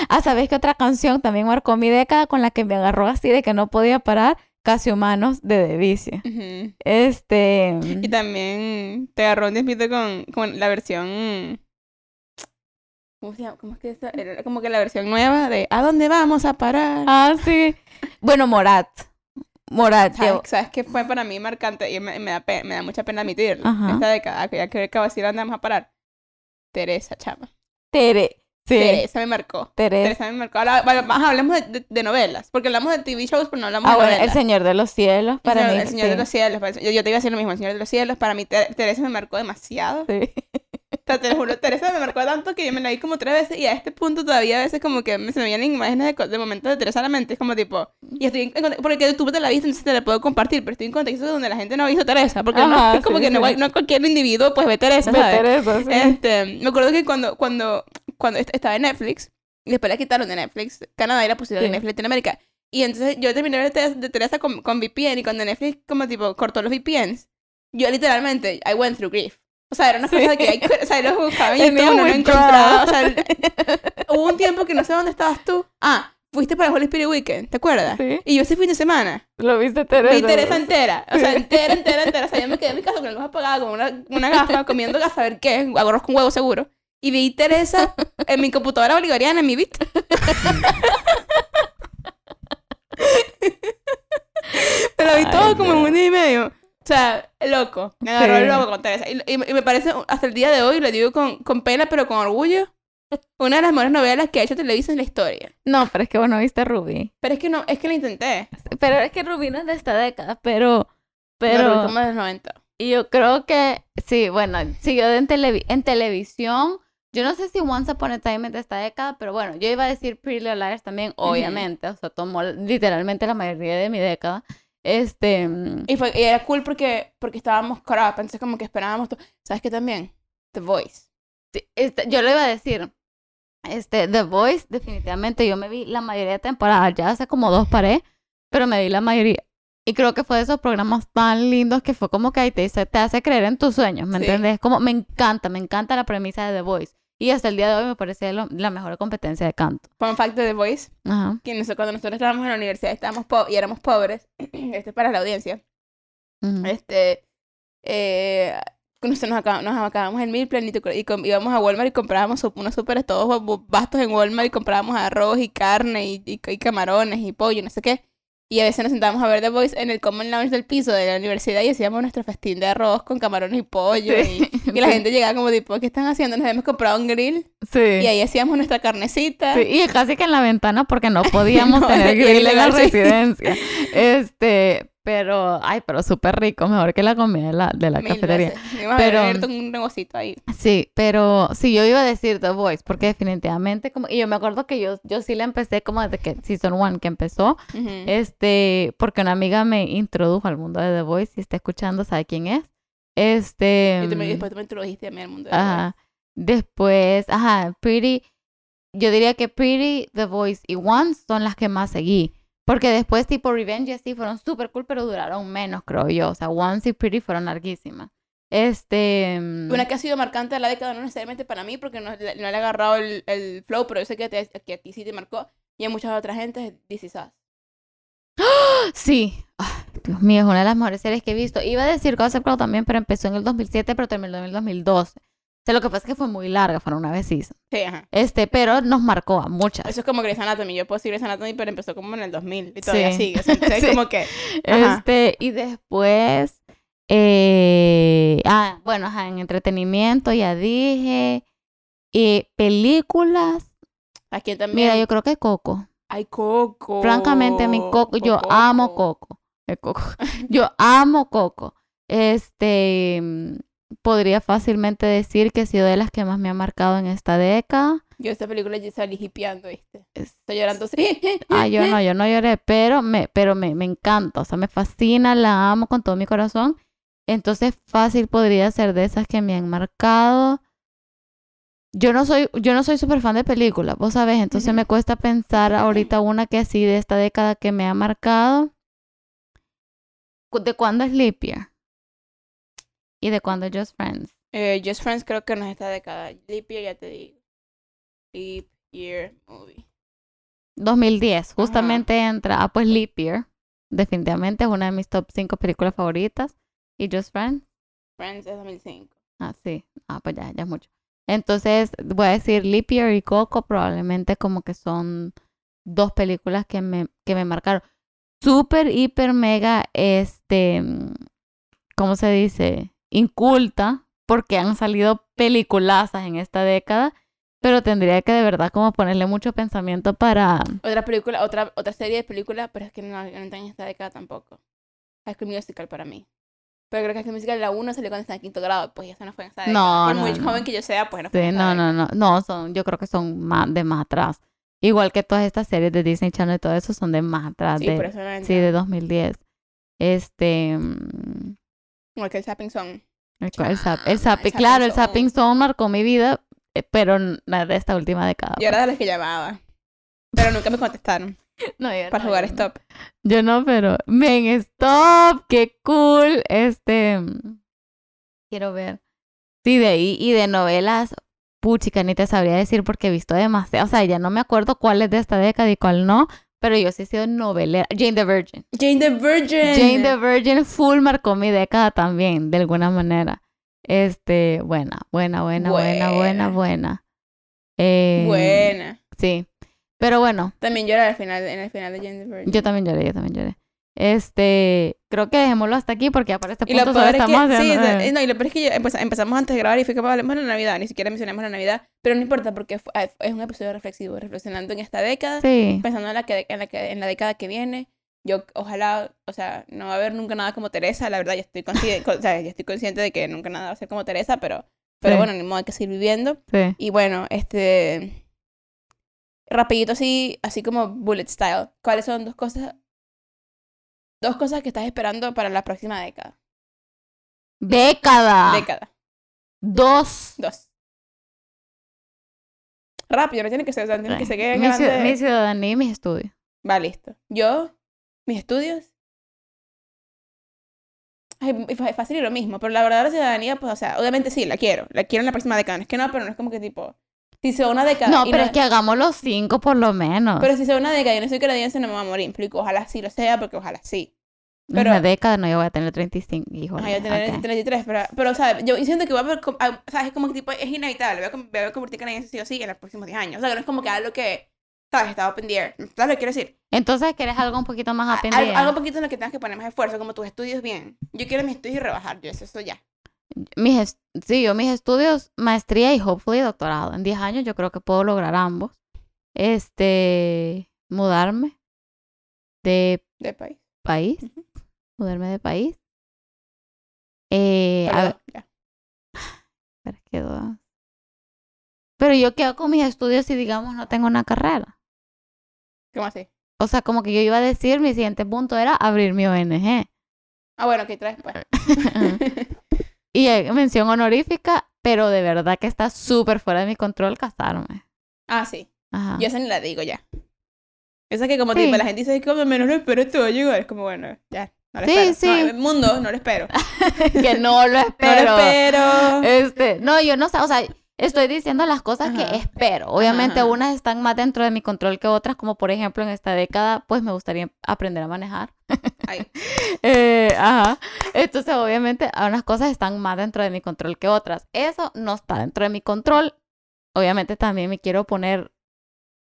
S1: Ah, ¿sabes qué otra canción también marcó mi década con la que me agarró así de que no podía parar? Casi Humanos de.
S2: Ujú.
S1: Este...
S2: Y también te agarró un tiempito con, con la versión. ¿Cómo se llama? ¿Cómo es que esa? Era como que la versión nueva de ¿A dónde vamos a parar?
S1: Ah, sí. Bueno, Morat. Morat.
S2: ¿Sabes, ¿Sabes qué fue para mí marcante? Y me, me da, pe- me da mucha pena admitirlo.
S1: Ajá.
S2: Esta década, que ya creo que así andamos a parar. Teresa, chama.
S1: Tere. Sí.
S2: Teresa me marcó.
S1: Teresa.
S2: Teresa me marcó. Ahora, bueno, más hablemos de, de- de novelas. Porque hablamos de TV shows, pero no hablamos
S1: Ah,
S2: de
S1: bueno,
S2: novelas.
S1: El Señor de los Cielos, para
S2: el
S1: mí.
S2: El Señor de los Cielos. para- Yo, yo te iba a decir lo mismo. El Señor de los Cielos. Para mí, Te- Teresa me marcó demasiado.
S1: Sí.
S2: O sea, te lo juro, Teresa me marcó tanto que yo me la vi como tres veces y a este punto todavía a veces como que me- se me vienen imágenes de, momentos de Teresa a la mente. Es como tipo, y estoy en, porque tú te la viste, entonces te la puedo compartir, pero estoy en contextos donde la gente no ha visto Teresa, porque no, es como
S1: sí,
S2: que no, cualquier individuo pues ve Teresa, ¿sabes?
S1: Teresa, sí.
S2: Este, me acuerdo que cuando, cuando, cuando est- estaba en Netflix, y después la quitaron de Netflix, Canadá y la pusieron
S1: Sí.
S2: en Netflix Latinoamérica. Y entonces yo terminé de ver Teresa con, con VPN y cuando Netflix como tipo cortó los VPNs, yo literalmente, I went through grief. O sea, era una cosa que, could- o sea, yo los buscaba YouTube,
S1: mío
S2: no lo encontraba. O sea, hubo un tiempo que no sé dónde estabas tú. Ah, fuiste para el Holy Spirit Weekend, ¿te acuerdas?
S1: Sí.
S2: Y yo ese fin de semana
S1: Lo viste Teresa.
S2: vi Teresa entera, o sea, entera, entera, entera. O sea, yo me quedé en mi casa con la luz apagada, con una, una gafa, comiendo a saber qué, arroz con huevo seguro. Y vi Teresa en mi computadora bolivariana, en mi bit. Pero vi
S1: Ay,
S2: todo como en un día y medio. O sea, loco. Me agarró
S1: Sí.
S2: el loco con Teresa. Y, y me- y me parece, hasta el día de hoy, lo digo con, con pena, pero con orgullo, una de las mejores novelas que ha hecho Televisa en la historia.
S1: No, pero es que vos no viste Ruby.
S2: Pero es que no, es que la intenté.
S1: Pero es que Ruby no es de esta década, pero...
S2: Pero...
S1: Pero...
S2: como de los 90.
S1: Y yo creo que, sí, bueno, siguió en, televi- en televisión. Yo no sé si Once Upon a Time es de esta década, pero bueno, yo iba a decir Pretty Little Liars también, obviamente. O sea, tomó literalmente la mayoría de mi década. Este. mm,
S2: Y, fue, y era cool porque, porque estábamos caught up, entonces como que esperábamos. ¿Sabes qué también? The Voice.
S1: sí, este, yo lo iba a decir. Este, The Voice, definitivamente, yo me vi la mayoría de temporadas, ya hace como dos paré, pero me vi la mayoría. Y creo que fue de esos programas tan lindos que fue como que ahí te, te hace creer en tus sueños, ¿me
S2: Sí.
S1: entiendes? Como me encanta, me encanta la premisa de The Voice. Y hasta el día de hoy me parece lo- la mejor competencia de canto.
S2: Fun fact de The Voice,
S1: Ajá.
S2: que nosotros, cuando nosotros estábamos en la universidad estábamos y éramos pobres, este es para la audiencia,
S1: ujú.
S2: este, eh, nosotros nos, acab- nos acabamos el meal plan y, íbamos a Walmart y comprábamos unos súperes todos bastos en Walmart y comprábamos arroz y carne y, y- y camarones y pollo, no sé qué. Y a veces nos sentábamos a ver The Voice en el Common Lounge del piso de la universidad y hacíamos nuestro festín de arroz con camarones y pollo.
S1: Sí.
S2: Y, y la gente llegaba como tipo, ¿qué están haciendo? Nos habíamos comprado un grill
S1: Sí.
S2: y ahí hacíamos nuestra carnecita.
S1: Sí, y casi que en la ventana porque no podíamos
S2: No,
S1: tener grill en la residencia. Este, pero, ay, pero súper rico, mejor que la comida de la, de la
S2: Mil
S1: cafetería.
S2: veces.
S1: Pero-
S2: a abierto un negocito ahí.
S1: Sí, pero sí, yo iba a decir The Voice, porque definitivamente, como, y yo me acuerdo que yo, yo sí la empecé como desde que Season 1 que empezó, este, porque una amiga me introdujo al mundo de The Voice, si está escuchando, sabe quién es. Este.
S2: y tú me,
S1: mm,
S2: después tú me introdujiste a mí al mundo de The
S1: Ajá. Después, ajá, Pretty, yo diría que Pretty, The Voice y Once son las que más seguí. Porque después, tipo Revenge y así, fueron súper cool, pero duraron menos, creo yo. O sea, Once y Pretty fueron larguísimas. Este. mm,
S2: Una que ha sido marcante de la década, no necesariamente para mí, porque no, no le he agarrado el, el flow, pero yo sé que, te- que a ti sí te marcó. Y a muchas otras gentes, This Is Us.
S1: Sí. Ay, Dios mío, es una de las mejores series que he visto. Iba a decir Gossip Girl también, pero empezó en el 2007, pero terminó en el 2012. O sea, lo que pasa es que fue muy larga, fueron nueve seasons.
S2: Sí, ajá.
S1: Este, pero nos marcó a muchas.
S2: Eso es como Grey's Anatomy. Yo puedo decir Grey's Anatomy, pero empezó como en el 2000 y todavía
S1: Sí.
S2: sigue. O sea, entonces
S1: Sí.
S2: como que... Ajá.
S1: Este, y después, eh, ah, bueno, ajá, en entretenimiento ya dije. Y películas,
S2: Aquí también...
S1: mira, yo creo que Coco.
S2: Ay, Coco.
S1: Francamente, mi Coco, yo amo Coco. El Coco. Yo amo Coco. Este, podría fácilmente decir que ha sido de las que más me ha marcado en esta década.
S2: Yo esta película ya salí hipeando, ¿viste?
S1: Es-
S2: Estoy llorando así.
S1: Ah, yo no, yo no lloré, pero me, pero me, me encanta, o sea, me fascina, la amo con todo mi corazón. Entonces, fácil podría ser de esas que me han marcado. Yo no soy, yo no soy súper fan de películas, vos sabés, entonces me cuesta pensar ahorita una que así de esta década que me ha marcado. ¿De cuándo es Year? ¿Y de cuándo Just Friends?
S2: Eh, Just Friends creo que no es esta década. Leap Year, ya te digo. Leap Year Movie.
S1: 2010, justamente entra, ah, pues Leap Year, definitivamente es una de mis top 5 películas favoritas. ¿Y Just Friends?
S2: Friends es 2005.
S1: Ah, sí. Ah, pues ya, ya es mucho. Entonces, voy a decir Leap Year y Coco probablemente como que son dos películas que me, que me marcaron. Súper, hiper, mega, este, ¿cómo se dice? Inculta, porque han salido peliculazas en esta década, pero tendría que de verdad como ponerle mucho pensamiento para...
S2: Otra película, otra, otra serie de películas, pero es que no, no está en esta década tampoco. High School Musical para mí. Pero creo que High School Musical la 1 salió cuando estaba en quinto grado, pues eso no fue en esta década.
S1: No,
S2: Por
S1: no,
S2: muy
S1: no.
S2: joven que yo sea, pues no fue
S1: Sí,
S2: en esta
S1: no, no, no, no, son, yo creo que son más, de más atrás. Igual que todas estas series de Disney Channel y todo eso son de más atrás,
S2: Sí,
S1: de,
S2: por eso no
S1: sí, de 2010. Este,
S2: que el Sapping Song.
S1: el, zap-
S2: Ah,
S1: el
S2: el
S1: claro, el
S2: zapping
S1: zone marcó mi vida, eh, pero la de esta última década.
S2: Yo era de las que llamaba. Pero nunca me contestaron
S1: pues. No, yo
S2: para
S1: no,
S2: jugar
S1: yo no.
S2: Stop.
S1: Yo no, pero, ven, stop, qué cool, este, quiero ver. Sí, de ahí, y de novelas, puchica, ni te sabría decir porque he visto demasiado, o sea, ya no me acuerdo cuál es de esta década y cuál no, pero yo sí he sido novelera. Jane the Virgin.
S2: Jane the Virgin.
S1: Jane the Virgin full marcó mi década también, de alguna manera. Este, buena, buena, buena, buena, buena,
S2: Buena.
S1: buena. Eh,
S2: Buena.
S1: Sí. Pero bueno,
S2: También lloré al final, en el final de Jane the Virgin.
S1: yo también lloré, yo también lloré. Este, creo que dejémoslo hasta aquí porque para este
S2: Y lo
S1: punto
S2: peor
S1: solo
S2: es que,
S1: estamos
S2: sí,
S1: haciendo-
S2: de- no, y lo peor es que empeza- empezamos antes de grabar y fue que hablemos de la Navidad, ni siquiera mencionamos la Navidad, pero no importa porque fue- ah, es un episodio reflexivo, reflexionando en esta década,
S1: Sí,
S2: pensando en la, que, en, la que, en la década que viene. Yo, ojalá, o sea, no va a haber nunca nada como Teresa, la verdad, yo estoy, consci- o sea, yo estoy consciente de que nunca nada va a ser como Teresa, pero, pero
S1: Sí.
S2: bueno, ni modo, hay que seguir viviendo.
S1: sí.
S2: Y bueno, este. Rapidito así, así como bullet style. ¿Cuáles son dos cosas? Dos cosas que estás esperando para la próxima década.
S1: Década.
S2: Década.
S1: Dos.
S2: Dos. Rápido, no tiene que ser, o sea, tiene que ser que
S1: mi,
S2: grande.
S1: mi ciudadanía y mis estudios.
S2: Va, listo. Yo, mis estudios. Es fácil y lo mismo, pero la verdadera ciudadanía, pues, o sea, obviamente sí, la quiero. La quiero en la próxima década. No es que no, pero no es como que tipo. Si se una década.
S1: No,
S2: y
S1: pero es que hagamos los cinco por lo menos.
S2: Pero si se una década y no soy canadiense, no me va a morir. Implico, ojalá sí lo sea, porque ojalá sí.
S1: En
S2: pero-
S1: una década no, yo voy a tener 35 hijos.
S2: Ajá, yo tener 33, pero, pero, o sea, yo siento que va a ah, o sea, es como que tipo, es inevitable, voy a, voy a convertir canadiense sí o sí en los próximos 10 años. O sea, que no es como que algo que, ¿sabes? Estaba up in the air. ¿Sabes lo que quiero decir?
S1: Entonces, ¿quieres algo un poquito más
S2: A-
S1: aprendido?
S2: Algo, algo poquito en lo que tengas que poner más esfuerzo, como tus estudios bien. Yo quiero mis estudios y rebajar, yo eso, eso ya.
S1: Mis sí, yo mis estudios, maestría y hopefully doctorado. En 10 años yo creo que puedo lograr ambos. Este, mudarme de
S2: De país.
S1: país, mudarme de país. Eh, a ver,
S2: Perdón, ya.
S1: Pero yo quedo con mis estudios si digamos no tengo una carrera.
S2: ¿Cómo así?
S1: O sea, como que yo iba a decir, mi siguiente punto era abrir mi ONG.
S2: Ah, bueno, que traes pues.
S1: y mención honorífica, pero de verdad que está súper fuera de mi control casarme.
S2: ah, sí.
S1: Ajá.
S2: Yo esa ni la digo ya. Esa que como
S1: Sí.
S2: tipo, la gente dice, como menos lo espero, esto va a llegar. Es como, bueno, ya. No lo
S1: Sí,
S2: espero.
S1: sí.
S2: No, el mundo, no lo espero.
S1: que no lo
S2: No
S1: espero.
S2: lo espero.
S1: Este, no, yo no sé, o sea, estoy diciendo las cosas
S2: Ajá.
S1: que espero. Obviamente
S2: Ajá.
S1: unas están más dentro de mi control que otras, como por ejemplo en esta década, pues me gustaría aprender a manejar.
S2: Ay,
S1: Eh, ajá. Entonces, obviamente, unas cosas están más dentro de mi control que otras. Eso no está dentro de mi control. Obviamente también me quiero poner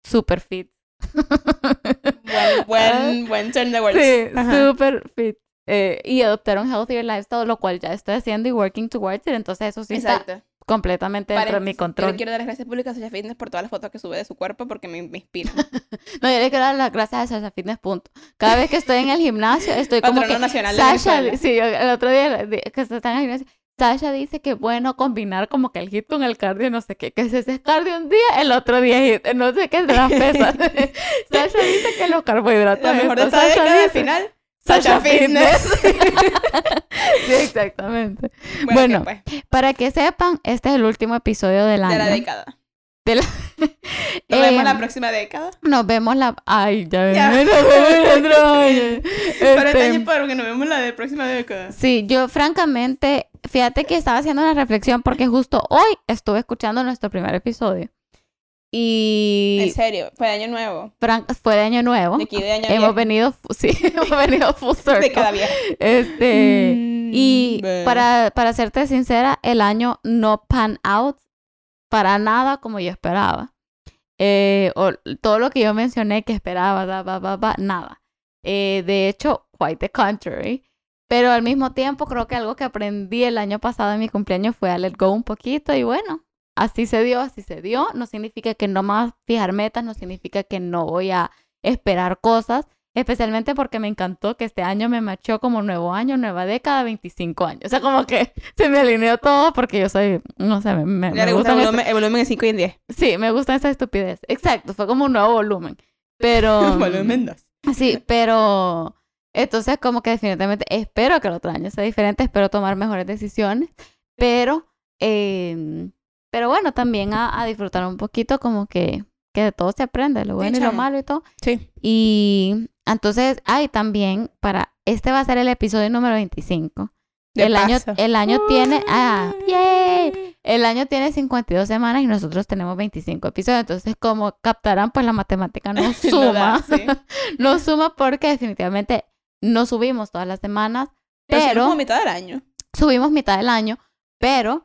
S1: super fit.
S2: buen, buen, buen turn de words.
S1: Ah. Sí,
S2: Ajá.
S1: super fit. Eh, y adoptar un healthier lifestyle, lo cual ya estoy haciendo y working towards it. Entonces, eso sí está Completamente dentro de mi
S2: Paréntesis, Yo
S1: control.
S2: le quiero dar las gracias públicas a Sasha Fitness por todas las fotos que sube de su cuerpo porque me, me inspira.
S1: No, yo le quiero dar las gracias a Sasha Fitness, punto. Cada vez que estoy en el gimnasio, estoy como
S2: Patrono
S1: que...
S2: nacional de
S1: Sasha, sí, yo el otro día que está en el gimnasio, Sasha dice que es bueno combinar como que el hit con el cardio, no sé qué, que si es cardio un día, el otro día hit, no sé qué de las pesas. Sasha dice que los carbohidratos...
S2: La mejor de
S1: Sasha
S2: década al
S1: dice-
S2: final.
S1: Sasha
S2: Fitness.
S1: sí, exactamente.
S2: Bueno,
S1: Bueno,
S2: ¿qué, pues?
S1: Para que sepan, este es el último episodio del año.
S2: de la década.
S1: De la-
S2: Nos vemos
S1: Em,
S2: la próxima década.
S1: Nos vemos la... Ay, ya,
S2: Ya.
S1: nos vemos el otro año.
S2: Pero Este, año porque nos vemos la de próxima década.
S1: Sí, yo francamente, fíjate que estaba haciendo una reflexión porque justo hoy estuve escuchando nuestro primer episodio.
S2: En
S1: Y
S2: serio, fue de año nuevo.
S1: fue de año nuevo.
S2: De aquí de año
S1: Hemos
S2: viejo.
S1: venido, sí, hemos venido full circle.
S2: De cada vieja.
S1: Este, y
S2: Mm, ve.
S1: para, para serte sincera, el año no pan out para nada como yo esperaba. Eh, o todo lo que yo mencioné que esperaba, ba, ba, ba, ba, nada. Eh, de hecho, quite the contrary. Pero al mismo tiempo creo que algo que aprendí el año pasado en mi cumpleaños fue a let go un poquito y bueno, así se dio, así se dio. No significa que no me voy a fijar metas, no significa que no voy a esperar cosas, especialmente porque me encantó que este año me machó como nuevo año, nueva década, 25 años. O sea, como que se me alineó todo porque yo soy, no sé, me, me, me
S2: gusta el volumen, el volumen en 5 y en 10.
S1: esa- sí, me gusta esa estupidez. Exacto, fue como un nuevo volumen. Pero...
S2: volumen 2.
S1: Sí, pero entonces como que definitivamente espero que el otro año sea diferente, espero tomar mejores decisiones, pero, em, pero bueno, también a, a disfrutar un poquito como que, que de todo se aprende, lo bueno y lo malo y todo.
S2: Sí.
S1: Y entonces, hay también para, este va a ser el episodio número 25.
S2: De
S1: el año, el año tiene, ah, yay. El año tiene 52 semanas y nosotros tenemos 25 episodios, entonces como captarán, pues la matemática no
S2: No
S1: suma.
S2: da,
S1: no suma porque definitivamente no subimos todas las semanas,
S2: Pero,
S1: pero
S2: como mitad del año.
S1: subimos mitad del año, pero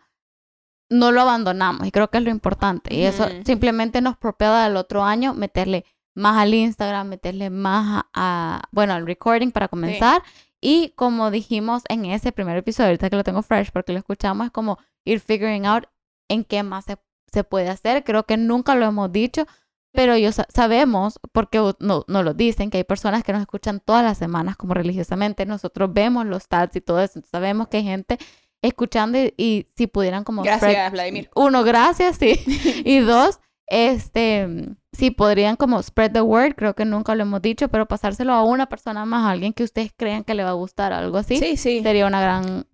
S1: no lo abandonamos y creo que es lo importante. Y eso simplemente nos propela al otro año meterle más al Instagram, meterle más a, a- bueno, al recording para comenzar. Y como dijimos en ese primer episodio, ahorita que lo tengo fresh porque lo escuchamos, es como ir figuring out en qué más se, se puede hacer. Creo que nunca lo hemos dicho, pero yo sa- sabemos, porque no, nos lo dicen, que hay personas que nos escuchan todas las semanas como religiosamente. Nosotros vemos los stats y todo eso. Sabemos que hay gente escuchando y, y si pudieran como spread-
S2: Gracias, Vladimir.
S1: uno, gracias, sí. y dos, este, si podrían como spread the word, creo que nunca lo hemos dicho, pero pasárselo a una persona más, a alguien que ustedes crean que le va a gustar, algo así,
S2: Sí, sí.
S1: sería una gran,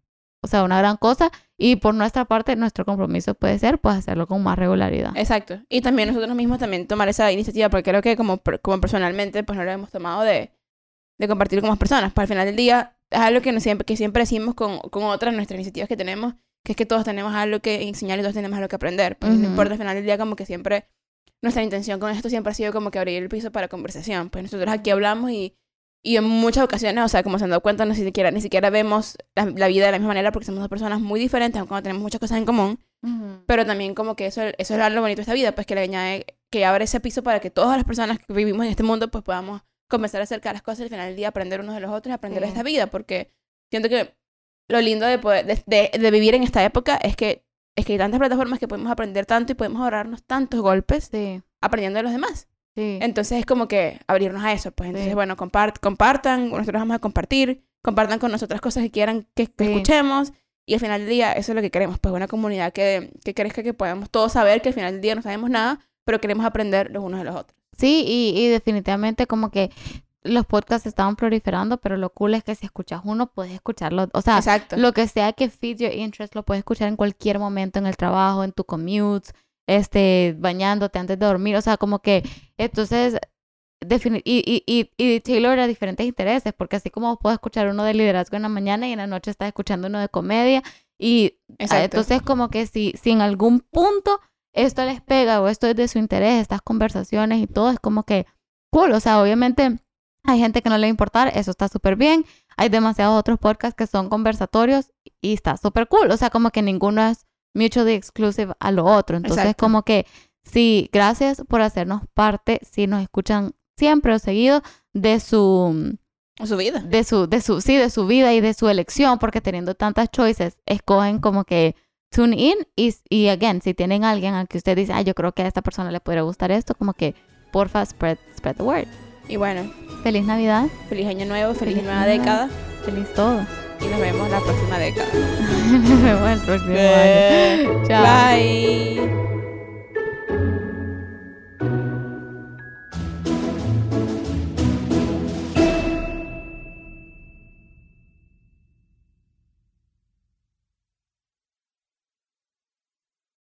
S1: o sea, una gran cosa. Y por nuestra parte, nuestro compromiso puede ser, pues, hacerlo con más regularidad.
S2: Exacto. Y también nosotros mismos también tomar esa iniciativa, porque creo que como, como personalmente, pues no lo hemos tomado de, de compartir con más personas. Pues al final del día, es algo que, nos siempre, que siempre decimos con, con otras nuestras iniciativas que tenemos, que es que todos tenemos algo que enseñar y todos tenemos algo que aprender. Pues
S1: Ujú.
S2: no importa, al final del día, como que siempre, nuestra intención con esto siempre ha sido como que abrir el piso para conversación. Pues nosotros aquí hablamos y, y en muchas ocasiones, o sea, como se han dado cuenta, no siquiera, ni siquiera vemos la, la vida de la misma manera porque somos dos personas muy diferentes, aunque no tenemos muchas cosas en común.
S1: Ujú.
S2: Pero también como que eso, eso es lo bonito de esta vida, pues que le añade, que abre ese piso para que todas las personas que vivimos en este mundo pues podamos comenzar acerca de las cosas y al final del día aprender unos de los otros, aprender de
S1: Sí.
S2: esta vida, porque siento que lo lindo de, poder, de, de- de vivir en esta época es que, es que hay tantas plataformas que podemos aprender tanto y podemos ahorrarnos tantos golpes
S1: Sí,
S2: aprendiendo de los demás.
S1: sí.
S2: Entonces es como que abrirnos a eso, pues entonces
S1: Sí.
S2: bueno, compart compartan, nosotros vamos a compartir, compartan con nosotras cosas que quieran que, que
S1: Sí.
S2: escuchemos y al final del día eso es lo que queremos, pues una comunidad que, que crezca, que podamos todos saber que al final del día no sabemos nada, pero queremos aprender los unos de los otros.
S1: Sí, y, y definitivamente como que los podcasts estaban proliferando, pero lo cool es que si escuchas uno, puedes escucharlo. O sea,
S2: Exacto.
S1: lo que sea que feed your interest, lo puedes escuchar en cualquier momento, en el trabajo, en tu commute, este, bañándote antes de dormir. O sea, como que, entonces, y, y, y, y Taylor a diferentes intereses, porque así como puedo escuchar uno de liderazgo en la mañana y en la noche estás escuchando uno de comedia y ah,
S2: Exacto.
S1: entonces como que si, si en algún punto esto les pega o esto es de su interés, estas conversaciones y todo, es como que cool, o sea, obviamente hay gente que no le va a importar, eso está súper bien, hay demasiados otros podcasts que son conversatorios y está súper cool, o sea, como que ninguno es mutually exclusive a lo otro, entonces
S2: Exacto.
S1: como que sí, gracias por hacernos parte, si nos escuchan siempre o seguido de su
S2: Su vida.
S1: de su, de su, sí, de su vida y de su elección, porque teniendo tantas choices, escogen como que tune in y, y again, si tienen alguien al que usted dice, ay, yo creo que a esta persona le podría gustar esto, como que porfa, spread, spread the word.
S2: Y bueno,
S1: Feliz Navidad,
S2: feliz año nuevo, feliz,
S1: Feliz
S2: nueva década.
S1: feliz todo.
S2: Y nos vemos la próxima década.
S1: Nos vemos el próximo año. Chao.
S2: Bye.